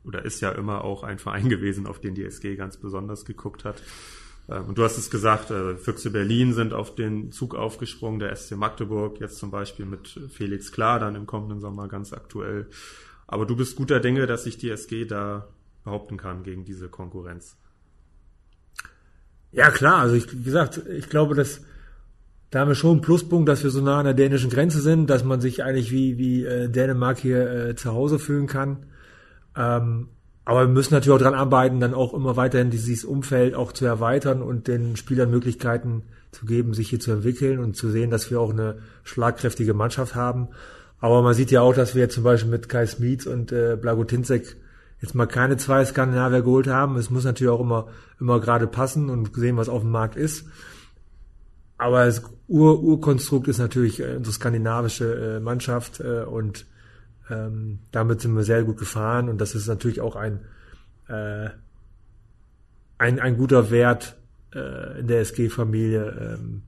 S2: oder ist ja immer auch ein Verein gewesen, auf den die SG ganz besonders geguckt hat. Ähm, und du hast es gesagt, äh, Füchse Berlin sind auf den Zug aufgesprungen, der SC Magdeburg jetzt zum Beispiel mit Felix Klar dann im kommenden Sommer ganz aktuell. Aber du bist guter Dinge, dass sich die SG da behaupten kann gegen diese Konkurrenz.
S3: Ja klar, also ich, wie gesagt, ich glaube, dass da haben wir schon einen Pluspunkt, dass wir so nah an der dänischen Grenze sind, dass man sich eigentlich wie, wie äh, Dänemark hier äh, zu Hause fühlen kann. Ähm, aber wir müssen natürlich auch dran arbeiten, dann auch immer weiterhin dieses Umfeld auch zu erweitern und den Spielern Möglichkeiten zu geben, sich hier zu entwickeln und zu sehen, dass wir auch eine schlagkräftige Mannschaft haben. Aber man sieht ja auch, dass wir zum Beispiel mit Kai Smits und äh, Blago Tinzek jetzt mal keine zwei Skandinavier geholt haben. Es muss natürlich auch immer, immer gerade passen und sehen, was auf dem Markt ist. Aber das Ur Urkonstrukt ist natürlich äh, unsere skandinavische äh, Mannschaft äh, und ähm, damit sind wir sehr gut gefahren und das ist natürlich auch ein, äh, ein, ein guter Wert äh, in der SG-Familie, ähm,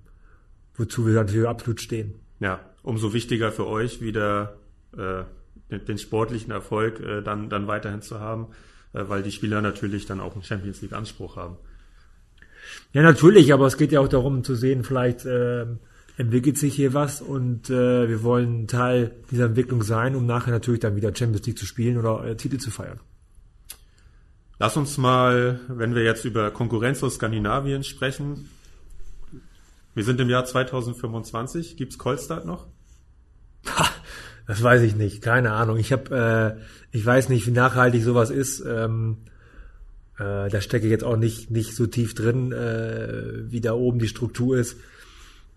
S3: wozu wir natürlich absolut stehen.
S2: Ja, umso wichtiger für euch wieder äh, den, sportlichen Erfolg äh, dann, dann weiterhin zu haben, äh, weil die Spieler natürlich dann auch einen Champions League Anspruch haben.
S3: Ja, natürlich, aber es geht ja auch darum zu sehen, vielleicht äh, entwickelt sich hier was und äh, wir wollen Teil dieser Entwicklung sein, um nachher natürlich dann wieder Champions League zu spielen oder äh, Titel zu feiern.
S2: Lass uns mal, wenn wir jetzt über Konkurrenz aus Skandinavien sprechen, wir sind im Jahr 2025. Gibt's Kolstad noch?
S3: Das weiß ich nicht, keine Ahnung. Ich habe, äh, ich weiß nicht, wie nachhaltig sowas ist. Ähm, äh, da stecke ich jetzt auch nicht, nicht so tief drin, äh, wie da oben die Struktur ist.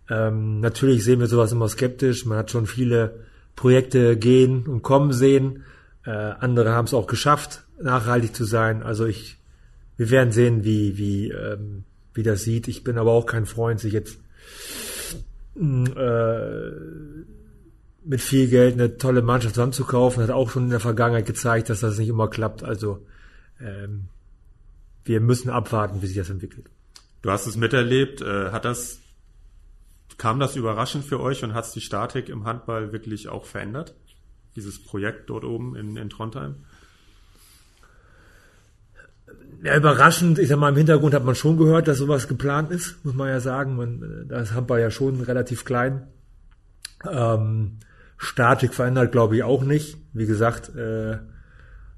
S3: Ähm, natürlich sehen wir sowas immer skeptisch. Man hat schon viele Projekte gehen und kommen sehen. Äh, andere haben es auch geschafft, nachhaltig zu sein. Also ich, wir werden sehen, wie, wie, ähm, wie das sieht. Ich bin aber auch kein Freund, sich jetzt äh, mit viel Geld eine tolle Mannschaft zusammenzukaufen. Hat auch schon in der Vergangenheit gezeigt, dass das nicht immer klappt. Also ähm, wir müssen abwarten, wie sich das entwickelt.
S2: Du hast es miterlebt. Äh, hat das, kam das überraschend für euch und hat es die Statik im Handball wirklich auch verändert? Dieses Projekt dort oben in, in Trondheim?
S3: Ja, überraschend, ich sag mal, im Hintergrund hat man schon gehört, dass sowas geplant ist, muss man ja sagen. Man, da ist Handball ja schon relativ klein. Ähm, Statik verändert, glaube ich, auch nicht. Wie gesagt, äh,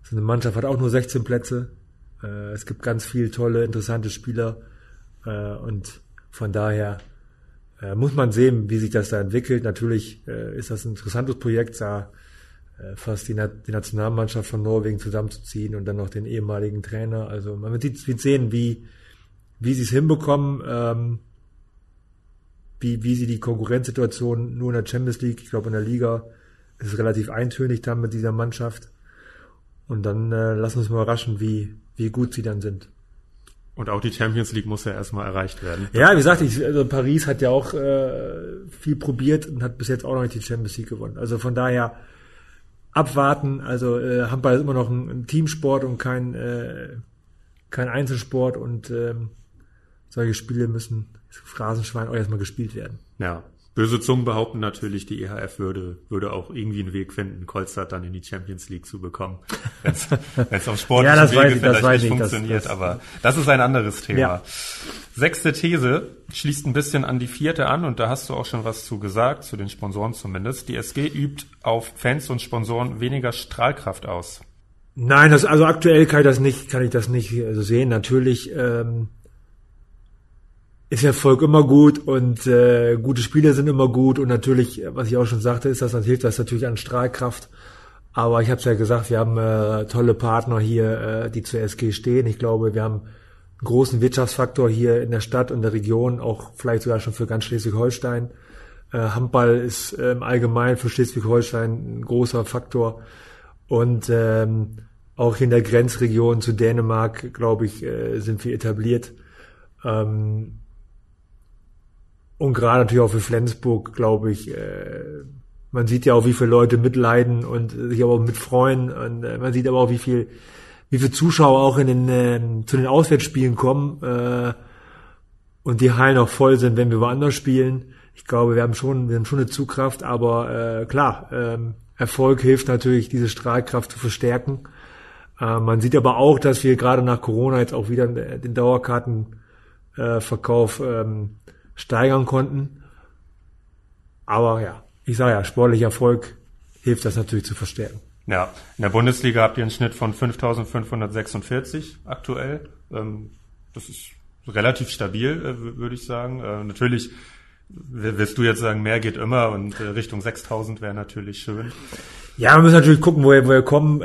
S3: so eine Mannschaft hat auch nur 16 Plätze. Äh, es gibt ganz viele tolle, interessante Spieler. Äh, und von daher äh, muss man sehen, wie sich das da entwickelt. Natürlich äh, ist das ein interessantes Projekt, da äh, fast die, Na die, Nationalmannschaft von Norwegen zusammenzuziehen und dann noch den ehemaligen Trainer. Also man wird, wird sehen, wie, wie sie es hinbekommen, ähm, wie, wie sie die Konkurrenzsituation nur in der Champions League, ich glaube in der Liga, ist es relativ eintönig dann mit dieser Mannschaft. Und dann äh, lassen uns mal überraschen, wie, wie gut sie dann sind.
S2: Und auch die Champions League muss ja erstmal erreicht werden.
S3: Ja, wie gesagt, ich, also Paris hat ja auch äh, viel probiert und hat bis jetzt auch noch nicht die Champions League gewonnen. Also von daher abwarten. Also äh, Handball ist immer noch ein, ein Teamsport und kein, äh, kein Einzelsport und ähm, solche Spiele müssen Phrasenschwein auch erstmal gespielt werden.
S2: Ja, Böse Zungen behaupten natürlich, die EHF würde, würde auch irgendwie einen Weg finden, Kolstadt dann in die Champions League zu bekommen. [LAUGHS] Wenn es auf sportlichen
S3: ja, das
S2: Wege
S3: weiß ich, das weiß
S2: nicht
S3: ich,
S2: funktioniert,
S3: das, das,
S2: aber das ist ein anderes Thema.
S3: Ja.
S2: Sechste These schließt ein bisschen an die vierte an und da hast du auch schon was zu gesagt, zu den Sponsoren zumindest. Die SG übt auf Fans und Sponsoren weniger Strahlkraft aus.
S3: Nein, das, also aktuell kann ich das nicht, kann ich das nicht also sehen. Natürlich ähm, ist Erfolg immer gut und äh, gute Spiele sind immer gut und natürlich, was ich auch schon sagte, ist das, dann hilft das natürlich an Strahlkraft. Aber ich habe es ja gesagt, wir haben äh, tolle Partner hier, äh, die zur SG stehen. Ich glaube, wir haben einen großen Wirtschaftsfaktor hier in der Stadt und der Region, auch vielleicht sogar schon für ganz Schleswig-Holstein. Äh, Handball ist äh, im Allgemeinen für Schleswig-Holstein ein großer Faktor. Und ähm, auch in der Grenzregion zu Dänemark, glaube ich, äh, sind wir etabliert. Ähm, und gerade natürlich auch für Flensburg, glaube ich, äh, man sieht ja auch, wie viele Leute mitleiden und sich aber auch mitfreuen. Und äh, man sieht aber auch, wie viel, wie viele Zuschauer auch in den, äh, zu den Auswärtsspielen kommen äh, und die Hallen auch voll sind, wenn wir woanders spielen. Ich glaube, wir haben schon, wir haben schon eine Zugkraft, aber äh, klar, äh, Erfolg hilft natürlich, diese Strahlkraft zu verstärken. Äh, man sieht aber auch, dass wir gerade nach Corona jetzt auch wieder den Dauerkartenverkauf äh, ähm, steigern konnten. Aber ja, ich sage ja, sportlicher Erfolg hilft das natürlich zu verstärken.
S2: Ja, in der Bundesliga habt ihr einen Schnitt von 5.546 aktuell. Ähm, das ist relativ stabil, äh, würde ich sagen. Äh, natürlich wirst du jetzt sagen, mehr geht immer und äh, Richtung 6.000 wäre natürlich schön.
S3: Ja, wir müssen natürlich gucken, woher wir kommen.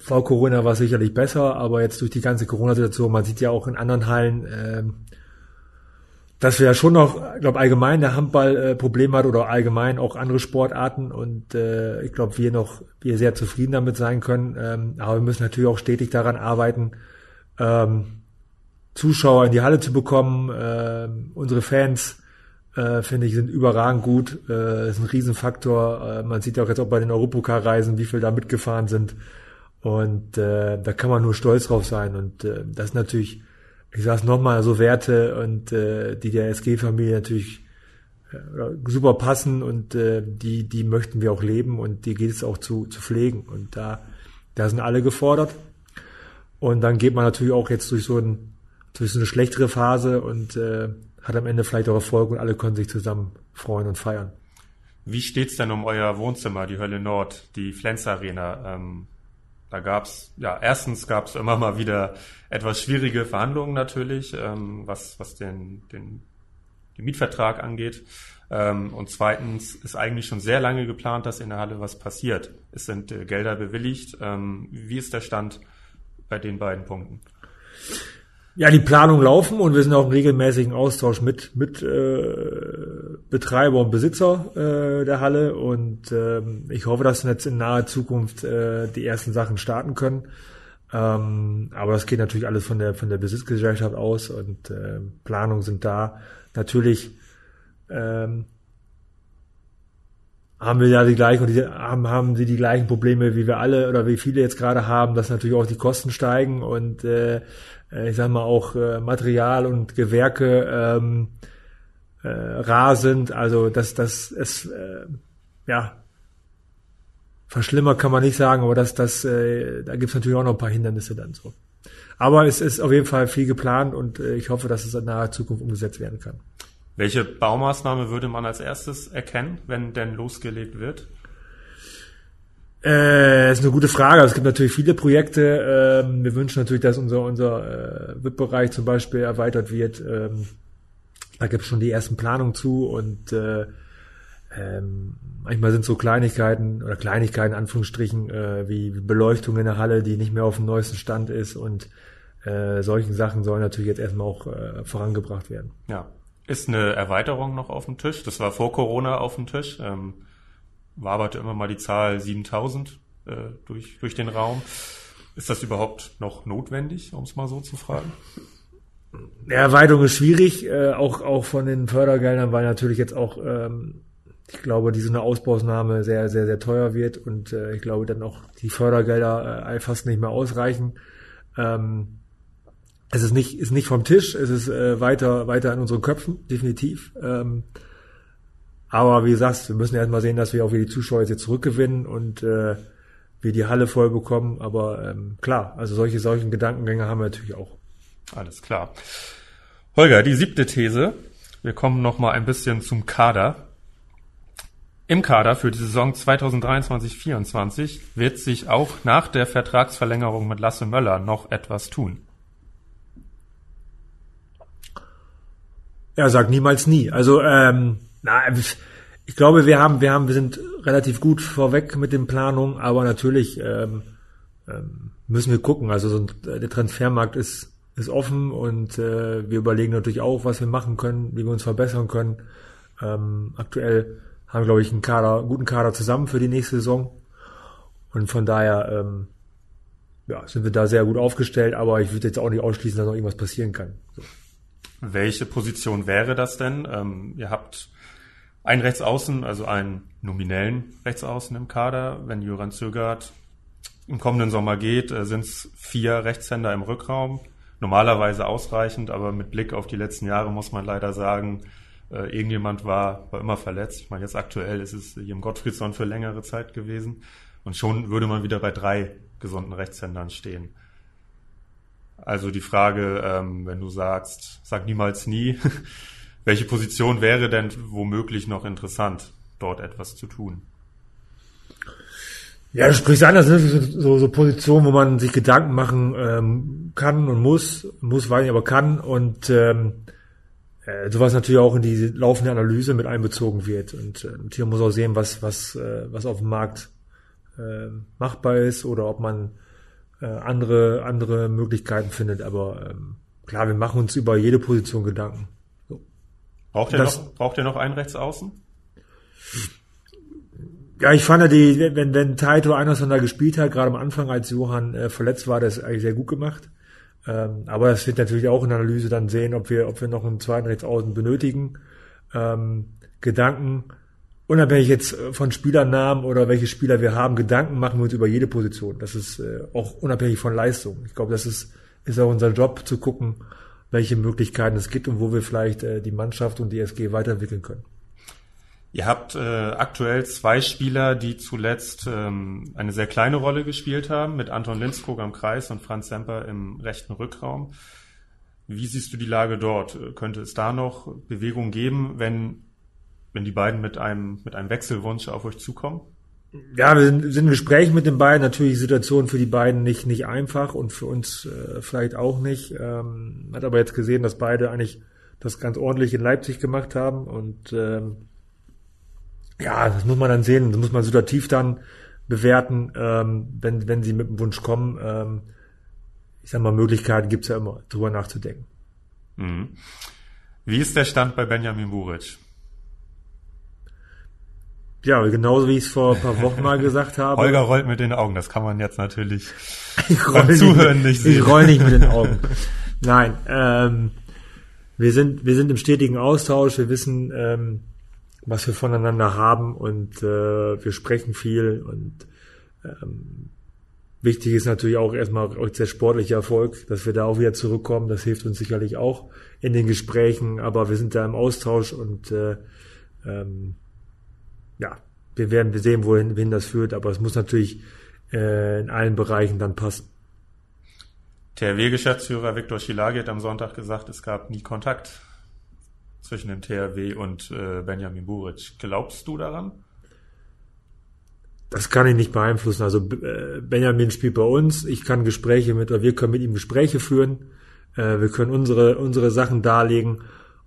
S3: vor Corona war es sicherlich besser, aber jetzt durch die ganze Corona-Situation, man sieht ja auch in anderen Hallen, dass wir ja schon noch, ich glaube allgemein der Handball äh, Probleme hat oder allgemein auch andere Sportarten und äh, ich glaube wir noch wir sehr zufrieden damit sein können. Ähm, aber wir müssen natürlich auch stetig daran arbeiten, ähm, Zuschauer in die Halle zu bekommen. Ähm, unsere Fans äh, finde ich sind überragend gut, äh, ist ein Riesenfaktor. Äh, man sieht ja auch jetzt auch bei den Europacar-Reisen, wie viel da mitgefahren sind und äh, da kann man nur stolz drauf sein und äh, das ist natürlich ich sag's nochmal, so Werte und äh, die der SG-Familie natürlich äh, super passen und äh, die, die möchten wir auch leben und die geht es auch zu, zu pflegen. Und da, da sind alle gefordert. Und dann geht man natürlich auch jetzt durch so, ein, durch so eine schlechtere Phase und äh, hat am Ende vielleicht auch Erfolg und alle können sich zusammen freuen und feiern.
S2: Wie steht's denn um euer Wohnzimmer, die Hölle Nord, die Flens Arena? Ähm, da gab's ja, erstens gab's immer mal wieder etwas schwierige Verhandlungen natürlich, ähm, was, was den, den, den Mietvertrag angeht. Ähm, und zweitens ist eigentlich schon sehr lange geplant, dass in der Halle was passiert. Es sind äh, Gelder bewilligt. Ähm, wie ist der Stand bei den beiden Punkten?
S3: Ja, die Planungen laufen und wir sind auch im regelmäßigen Austausch mit, mit äh, Betreiber und Besitzer äh, der Halle und ähm, ich hoffe, dass wir jetzt in naher Zukunft äh, die ersten Sachen starten können. Ähm, aber das geht natürlich alles von der von der Besitzgesellschaft aus und äh, Planungen sind da. Natürlich ähm, haben wir ja die gleichen die, haben, haben sie die gleichen Probleme wie wir alle oder wie viele jetzt gerade haben, dass natürlich auch die Kosten steigen und äh, äh, ich sag mal auch äh, Material und Gewerke ähm, äh, rar sind. Also dass das es äh, ja verschlimmer kann man nicht sagen, aber dass das äh, da gibt's natürlich auch noch ein paar Hindernisse dann so. Aber es ist auf jeden Fall viel geplant und äh, ich hoffe, dass es in naher Zukunft umgesetzt werden kann.
S2: Welche Baumaßnahme würde man als erstes erkennen, wenn denn losgelegt wird?
S3: Äh, ist eine gute Frage. Es gibt natürlich viele Projekte. Ähm, wir wünschen natürlich, dass unser, unser äh, VIP-Bereich zum Beispiel erweitert wird. Ähm, da gibt es schon die ersten Planungen zu und äh, ähm, manchmal sind so Kleinigkeiten oder Kleinigkeiten in Anführungsstrichen äh, wie Beleuchtung in der Halle, die nicht mehr auf dem neuesten Stand ist und äh, solchen Sachen sollen natürlich jetzt erstmal auch äh, vorangebracht werden.
S2: Ja. Ist eine Erweiterung noch auf dem Tisch? Das war vor Corona auf dem Tisch. Ähm, waberte immer mal die Zahl 7000 äh, durch, durch den Raum. Ist das überhaupt noch notwendig, um es mal so zu fragen?
S3: Erweiterung ist schwierig, äh, auch, auch von den Fördergeldern, weil natürlich jetzt auch ähm, ich glaube, diese eine Ausbausnahme sehr, sehr, sehr teuer wird und äh, ich glaube dann auch die Fördergelder äh, fast nicht mehr ausreichen. Ähm, es ist nicht, ist nicht vom Tisch, es ist äh, weiter, weiter in unseren Köpfen, definitiv. Ähm, aber wie gesagt, wir müssen erstmal sehen, dass wir auch wieder die Zuschauer jetzt zurückgewinnen und äh, wir die Halle voll bekommen. Aber ähm, klar, also solche, solchen Gedankengänge haben wir natürlich auch.
S2: Alles klar. Holger, die siebte These. Wir kommen noch mal ein bisschen zum Kader. Im Kader für die Saison 2023-24 wird sich auch nach der Vertragsverlängerung mit Lasse Möller noch etwas tun.
S3: Er sagt niemals nie. Also ähm, na, ich glaube, wir haben, wir haben, wir sind relativ gut vorweg mit den Planungen, aber natürlich ähm, ähm, müssen wir gucken. Also so ein, der Transfermarkt ist ist offen und äh, wir überlegen natürlich auch, was wir machen können, wie wir uns verbessern können. Ähm, aktuell haben, glaube ich, einen Kader, guten Kader zusammen für die nächste Saison. Und von daher ähm, ja, sind wir da sehr gut aufgestellt, aber ich würde jetzt auch nicht ausschließen, dass noch irgendwas passieren kann. So.
S2: Welche Position wäre das denn? Ähm, ihr habt einen Rechtsaußen, also einen nominellen Rechtsaußen im Kader. Wenn Jöran Zögert im kommenden Sommer geht, äh, sind es vier Rechtshänder im Rückraum. Normalerweise ausreichend, aber mit Blick auf die letzten Jahre muss man leider sagen, äh, irgendjemand war, war immer verletzt. Ich meine, jetzt aktuell ist es Jem Gottfriedson für längere Zeit gewesen. Und schon würde man wieder bei drei gesunden Rechtshändern stehen. Also die Frage, ähm, wenn du sagst, sag niemals nie, [LAUGHS] welche Position wäre denn womöglich noch interessant, dort etwas zu tun?
S3: Ja, du sprichst an, das sind so, so Positionen, wo man sich Gedanken machen ähm, kann und muss, muss, weiß nicht, aber kann. Und ähm, äh, sowas natürlich auch in die laufende Analyse mit einbezogen wird. Und äh, hier muss auch sehen, was, was, äh, was auf dem Markt äh, machbar ist oder ob man äh, andere, andere Möglichkeiten findet. Aber ähm, klar, wir machen uns über jede Position Gedanken. So.
S2: Braucht, ihr noch, braucht ihr noch einen Rechtsaußen?
S3: Ja, ich fand ja die, wenn, wenn Taito Anderson da gespielt hat, gerade am Anfang, als Johann äh, verletzt war, das eigentlich sehr gut gemacht. Ähm, aber es wird natürlich auch in der Analyse dann sehen, ob wir, ob wir noch einen zweiten Rechtsaußen benötigen. Ähm, Gedanken, unabhängig jetzt von Spielernamen oder welche Spieler wir haben, Gedanken machen wir uns über jede Position. Das ist äh, auch unabhängig von Leistung. Ich glaube, das ist, ist auch unser Job zu gucken, welche Möglichkeiten es gibt und wo wir vielleicht äh, die Mannschaft und die SG weiterentwickeln können.
S2: Ihr habt äh, aktuell zwei Spieler, die zuletzt ähm, eine sehr kleine Rolle gespielt haben, mit Anton Linskog am Kreis und Franz Semper im rechten Rückraum. Wie siehst du die Lage dort? Könnte es da noch Bewegung geben, wenn, wenn die beiden mit einem, mit einem Wechselwunsch auf euch zukommen?
S3: Ja, wir sind, sind im Gespräch mit den beiden. Natürlich die Situation für die beiden nicht, nicht einfach und für uns äh, vielleicht auch nicht. Ähm, hat aber jetzt gesehen, dass beide eigentlich das ganz ordentlich in Leipzig gemacht haben und ähm, ja, das muss man dann sehen, das muss man situativ dann bewerten, ähm, wenn, wenn sie mit dem Wunsch kommen. Ähm, ich sag mal, Möglichkeiten gibt's ja immer, drüber nachzudenken.
S2: Mhm. Wie ist der Stand bei Benjamin Buric?
S3: Ja, genauso wie ich es vor ein paar Wochen mal gesagt [LAUGHS] habe.
S2: Holger rollt mit den Augen, das kann man jetzt natürlich [LAUGHS] beim Zuhören nicht, sehen.
S3: Ich roll nicht mit den [LAUGHS] Augen. Nein, ähm, wir sind wir sind im stetigen Austausch. Wir wissen, ähm, was wir voneinander haben und äh, wir sprechen viel und ähm, wichtig ist natürlich auch erstmal der sportliche Erfolg, dass wir da auch wieder zurückkommen. Das hilft uns sicherlich auch in den Gesprächen, aber wir sind da im Austausch und äh, ähm, ja, wir werden sehen, wohin, wohin das führt, aber es muss natürlich äh, in allen Bereichen dann passen.
S2: THW-Geschäftsführer Viktor Schilagi hat am Sonntag gesagt, es gab nie Kontakt zwischen dem THW und äh, Benjamin Buric. Glaubst du daran?
S3: Das kann ich nicht beeinflussen. Also äh, Benjamin spielt bei uns. Ich kann Gespräche mit, oder wir können mit ihm Gespräche führen. Äh, wir können unsere unsere Sachen darlegen.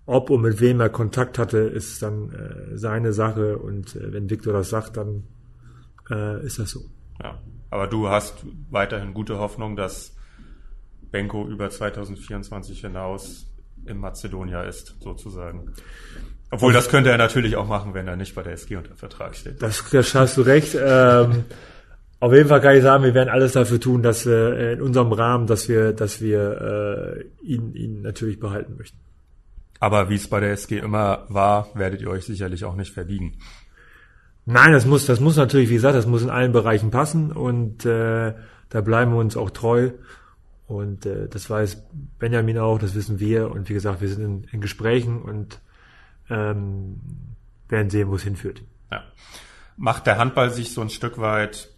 S3: Ob und mit wem er Kontakt hatte, ist dann äh, seine Sache. Und äh, wenn Viktor das sagt, dann äh, ist das so.
S2: Ja, aber du hast weiterhin gute Hoffnung, dass Benko über 2024 hinaus in Mazedonia ist, sozusagen. Obwohl, das könnte er natürlich auch machen, wenn er nicht bei der SG unter Vertrag steht.
S3: Das, das hast du recht. Ähm, auf jeden Fall kann ich sagen, wir werden alles dafür tun, dass äh, in unserem Rahmen, dass wir, dass wir äh, ihn, ihn natürlich behalten möchten.
S2: Aber wie es bei der SG immer war, werdet ihr euch sicherlich auch nicht verbiegen.
S3: Nein, das muss, das muss natürlich, wie gesagt, das muss in allen Bereichen passen und äh, da bleiben wir uns auch treu. Und äh, das weiß Benjamin auch, das wissen wir. Und wie gesagt, wir sind in, in Gesprächen und ähm, werden sehen, wo es hinführt.
S2: Ja. Macht der Handball sich so ein Stück weit,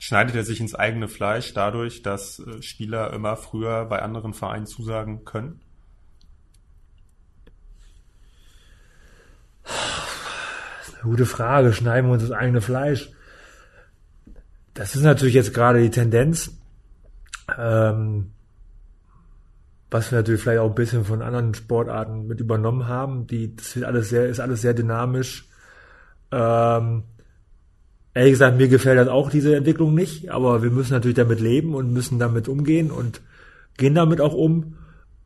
S2: schneidet er sich ins eigene Fleisch dadurch, dass äh, Spieler immer früher bei anderen Vereinen zusagen können?
S3: Das ist eine gute Frage. Schneiden wir uns das eigene Fleisch? Das ist natürlich jetzt gerade die Tendenz. Ähm, was wir natürlich vielleicht auch ein bisschen von anderen Sportarten mit übernommen haben. Die, das ist alles sehr, ist alles sehr dynamisch. Ähm, ehrlich gesagt, mir gefällt das auch diese Entwicklung nicht, aber wir müssen natürlich damit leben und müssen damit umgehen und gehen damit auch um.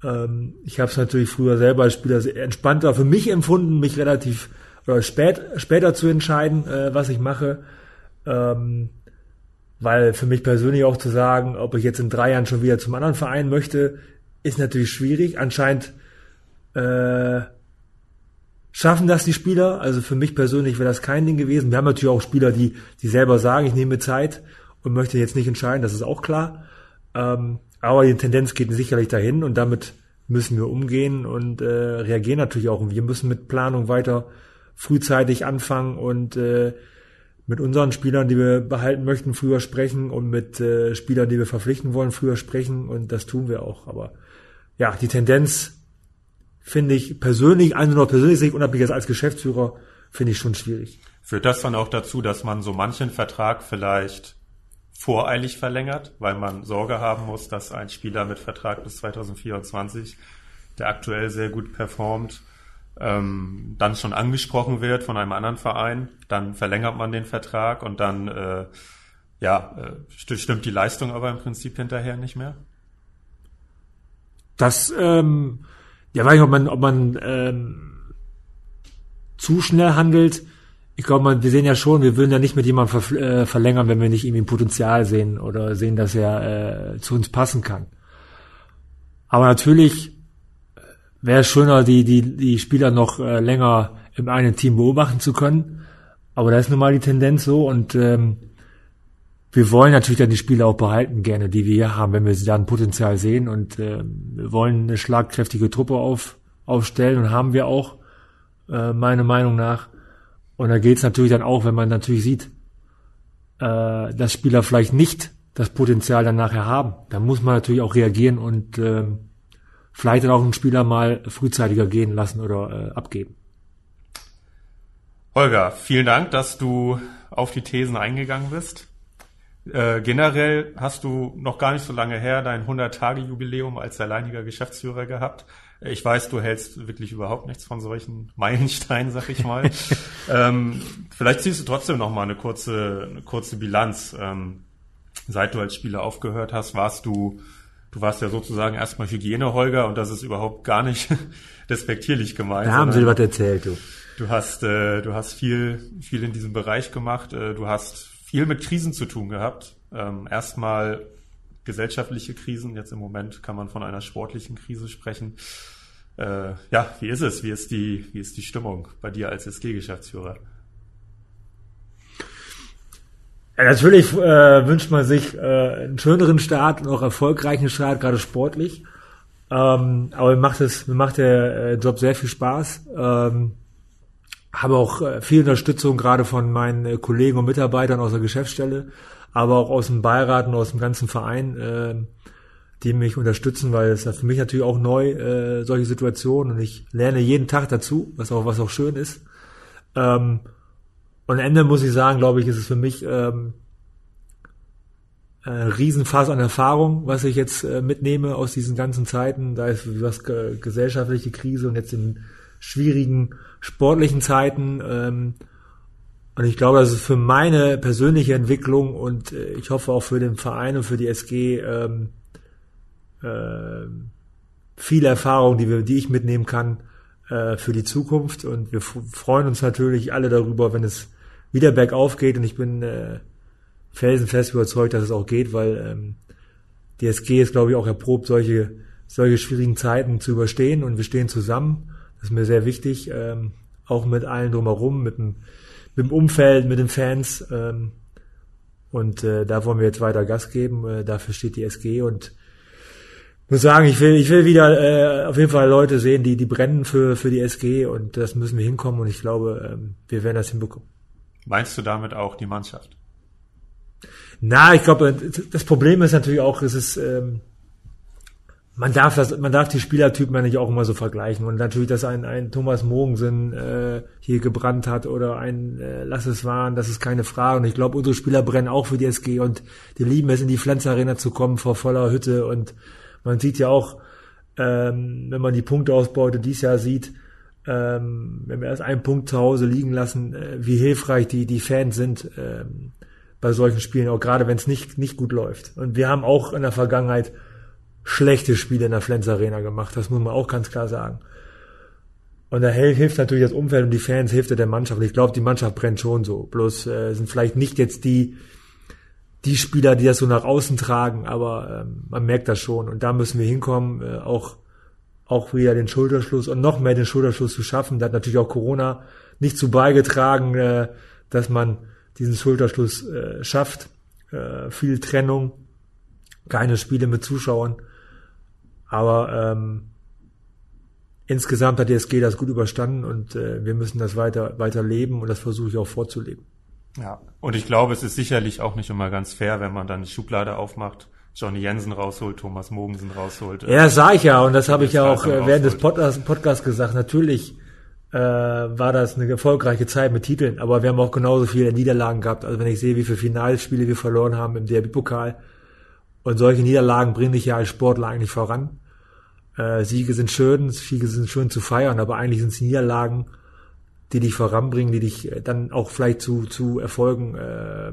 S3: Ähm, ich habe es natürlich früher selber als Spieler entspannter für mich empfunden, mich relativ oder spät, später zu entscheiden, äh, was ich mache. Ähm, weil für mich persönlich auch zu sagen, ob ich jetzt in drei Jahren schon wieder zum anderen Verein möchte, ist natürlich schwierig. Anscheinend äh, schaffen das die Spieler. Also für mich persönlich wäre das kein Ding gewesen. Wir haben natürlich auch Spieler, die, die selber sagen, ich nehme Zeit und möchte jetzt nicht entscheiden, das ist auch klar. Ähm, aber die Tendenz geht sicherlich dahin und damit müssen wir umgehen und äh, reagieren natürlich auch. Und wir müssen mit Planung weiter frühzeitig anfangen und äh, mit unseren Spielern, die wir behalten möchten, früher sprechen und mit äh, Spielern, die wir verpflichten wollen, früher sprechen und das tun wir auch. Aber ja, die Tendenz finde ich persönlich, also nur persönlich sehe ich unabhängig als Geschäftsführer, finde ich schon schwierig.
S2: Führt das dann auch dazu, dass man so manchen Vertrag vielleicht voreilig verlängert, weil man Sorge haben muss, dass ein Spieler mit Vertrag bis 2024, der aktuell sehr gut performt, ähm, dann schon angesprochen wird von einem anderen Verein, dann verlängert man den Vertrag und dann äh, ja, äh, stimmt die Leistung aber im Prinzip hinterher nicht mehr?
S3: Das, ähm, ja, weiß nicht, ob man, ob man ähm, zu schnell handelt. Ich glaube, wir sehen ja schon, wir würden ja nicht mit jemandem äh, verlängern, wenn wir nicht irgendwie Potenzial sehen oder sehen, dass er äh, zu uns passen kann. Aber natürlich wäre es schöner, die, die, die Spieler noch äh, länger im einen Team beobachten zu können. Aber da ist nun mal die Tendenz so und ähm, wir wollen natürlich dann die Spieler auch behalten gerne, die wir hier haben, wenn wir sie dann Potenzial sehen und äh, wir wollen eine schlagkräftige Truppe auf, aufstellen und haben wir auch, äh, meiner Meinung nach. Und da geht es natürlich dann auch, wenn man natürlich sieht, äh, dass Spieler vielleicht nicht das Potenzial dann nachher haben. Da muss man natürlich auch reagieren und äh, vielleicht dann auch einen Spieler mal frühzeitiger gehen lassen oder äh, abgeben.
S2: Holger, vielen Dank, dass du auf die Thesen eingegangen bist. Äh, generell hast du noch gar nicht so lange her dein 100-Tage-Jubiläum als alleiniger Geschäftsführer gehabt. Ich weiß, du hältst wirklich überhaupt nichts von solchen Meilensteinen, sag ich mal. [LAUGHS] ähm, vielleicht ziehst du trotzdem noch mal eine kurze, eine kurze Bilanz. Ähm, seit du als Spieler aufgehört hast, warst du Du warst ja sozusagen erstmal Hygiene-Holger und das ist überhaupt gar nicht [LAUGHS] despektierlich gemeint.
S3: Da haben sie was erzählt, du.
S2: Du hast, äh, du hast viel, viel in diesem Bereich gemacht. Äh, du hast viel mit Krisen zu tun gehabt. Ähm, erstmal gesellschaftliche Krisen. Jetzt im Moment kann man von einer sportlichen Krise sprechen. Äh, ja, wie ist es? Wie ist die, wie ist die Stimmung bei dir als SG-Geschäftsführer?
S3: Ja, natürlich äh, wünscht man sich äh, einen schöneren Start und auch erfolgreichen Start, gerade sportlich. Ähm, aber mir macht es, mir macht der äh, Job sehr viel Spaß. Ähm, habe auch äh, viel Unterstützung gerade von meinen äh, Kollegen und Mitarbeitern aus der Geschäftsstelle, aber auch aus dem Beirat und aus dem ganzen Verein. Äh, die mich unterstützen, weil es ist für mich natürlich auch neu, äh, solche Situationen und ich lerne jeden Tag dazu, was auch, was auch schön ist. Ähm, und am Ende muss ich sagen, glaube ich, ist es für mich ähm, ein Riesenfass an Erfahrung, was ich jetzt äh, mitnehme aus diesen ganzen Zeiten. Da ist was gesellschaftliche Krise und jetzt in schwierigen sportlichen Zeiten. Ähm, und ich glaube, das ist für meine persönliche Entwicklung und äh, ich hoffe auch für den Verein und für die SG ähm, äh, viele Erfahrungen, die, wir, die ich mitnehmen kann äh, für die Zukunft. Und wir freuen uns natürlich alle darüber, wenn es wieder bergauf geht. Und ich bin äh, felsenfest überzeugt, dass es auch geht, weil ähm, die SG ist, glaube ich, auch erprobt, solche, solche schwierigen Zeiten zu überstehen. Und wir stehen zusammen. Das ist mir sehr wichtig. Ähm, auch mit allen drumherum, mit dem, mit dem Umfeld, mit den Fans. Ähm, und äh, da wollen wir jetzt weiter Gas geben. Äh, dafür steht die SG und muss sagen, ich will, ich will wieder äh, auf jeden Fall Leute sehen, die, die brennen für, für die SG und das müssen wir hinkommen und ich glaube, ähm, wir werden das hinbekommen.
S2: Meinst du damit auch die Mannschaft?
S3: Na, ich glaube, das Problem ist natürlich auch, es ist, ähm, man darf das, man darf die Spielertypen ja nicht auch immer so vergleichen. Und natürlich, dass ein, ein Thomas Mogensen äh, hier gebrannt hat oder ein äh, Lass es waren, das ist keine Frage. Und ich glaube, unsere Spieler brennen auch für die SG und die lieben es, in die Flens Arena zu kommen vor voller Hütte. Und man sieht ja auch, ähm, wenn man die Punkteausbeute dieses Jahr sieht, ähm, wenn wir erst einen Punkt zu Hause liegen lassen, äh, wie hilfreich die, die Fans sind ähm, bei solchen Spielen, auch gerade wenn es nicht, nicht gut läuft. Und wir haben auch in der Vergangenheit schlechte Spiele in der Flens Arena gemacht, das muss man auch ganz klar sagen. Und da hilft natürlich das Umfeld und die Fans, hilft der Mannschaft. Ich glaube, die Mannschaft brennt schon so. Bloß äh, sind vielleicht nicht jetzt die, die Spieler, die das so nach außen tragen, aber ähm, man merkt das schon. Und da müssen wir hinkommen, äh, auch, auch wieder den Schulterschluss und noch mehr den Schulterschluss zu schaffen. Da hat natürlich auch Corona nicht zu beigetragen, äh, dass man diesen Schulterschluss äh, schafft. Äh, viel Trennung, keine Spiele mit Zuschauern. Aber ähm, insgesamt hat die SG das gut überstanden und äh, wir müssen das weiter, weiter leben und das versuche ich auch vorzuleben.
S2: Ja, und ich glaube, es ist sicherlich auch nicht immer ganz fair, wenn man dann die Schublade aufmacht, Johnny Jensen rausholt, Thomas Mogensen rausholt.
S3: Ja, das sah ich ja und das habe ich ja auch äh, während des Podcasts Podcast gesagt. Natürlich äh, war das eine erfolgreiche Zeit mit Titeln, aber wir haben auch genauso viele Niederlagen gehabt. Also wenn ich sehe, wie viele Finalspiele wir verloren haben im Derby-Pokal und solche Niederlagen bringen dich ja als Sportler eigentlich voran. Äh, Siege sind schön, Siege sind schön zu feiern, aber eigentlich sind es Niederlagen, die dich voranbringen, die dich äh, dann auch vielleicht zu, zu Erfolgen, äh,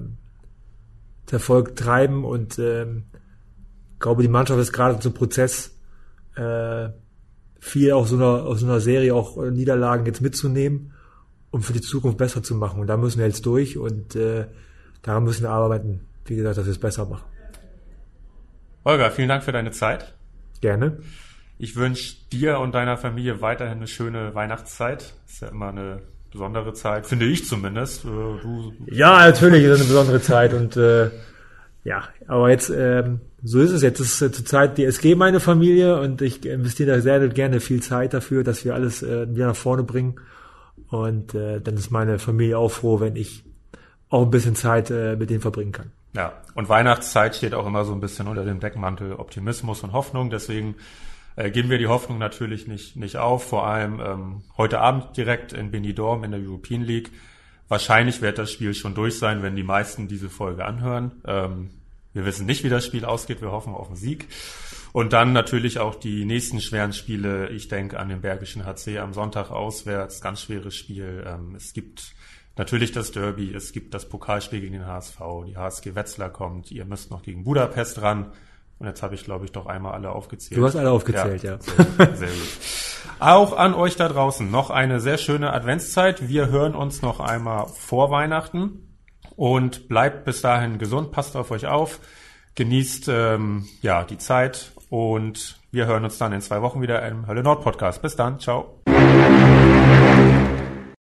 S3: zu Erfolg treiben und ähm, glaube, die Mannschaft ist gerade zum Prozess, äh, viel aus so einer, aus so einer Serie auch äh, Niederlagen jetzt mitzunehmen, um für die Zukunft besser zu machen. Und da müssen wir jetzt durch und äh, daran müssen wir arbeiten, wie gesagt, dass wir es besser machen.
S2: Holger, vielen Dank für deine Zeit.
S3: Gerne.
S2: Ich wünsche dir und deiner Familie weiterhin eine schöne Weihnachtszeit. Ist ja immer eine besondere Zeit, finde ich zumindest. Äh,
S3: du, ja, natürlich ist es eine besondere Zeit und äh, ja, aber jetzt ähm, so ist es jetzt. Es ist äh, zurzeit die SG meine Familie und ich investiere da sehr gerne viel Zeit dafür, dass wir alles äh, wieder nach vorne bringen. Und äh, dann ist meine Familie auch froh, wenn ich auch ein bisschen Zeit äh, mit denen verbringen kann.
S2: Ja, und Weihnachtszeit steht auch immer so ein bisschen unter dem Deckmantel Optimismus und Hoffnung. Deswegen äh, geben wir die Hoffnung natürlich nicht, nicht auf. Vor allem ähm, heute Abend direkt in Benidorm in der European League. Wahrscheinlich wird das Spiel schon durch sein, wenn die meisten diese Folge anhören. Ähm, wir wissen nicht, wie das Spiel ausgeht. Wir hoffen auf einen Sieg. Und dann natürlich auch die nächsten schweren Spiele. Ich denke an den Bergischen HC am Sonntag auswärts. Ganz schweres Spiel. Ähm, es gibt natürlich das Derby. Es gibt das Pokalspiel gegen den HSV. Die HSG Wetzlar kommt. Ihr müsst noch gegen Budapest ran. Und jetzt habe ich, glaube ich, doch einmal alle aufgezählt.
S3: Du hast alle aufgezählt, ja. ja. [LAUGHS]
S2: Sehr, gut. Auch an euch da draußen noch eine sehr schöne Adventszeit. Wir hören uns noch einmal vor Weihnachten und bleibt bis dahin gesund, passt auf euch auf, genießt ähm, ja die Zeit und wir hören uns dann in zwei Wochen wieder im Hölle Nord Podcast. Bis dann, ciao.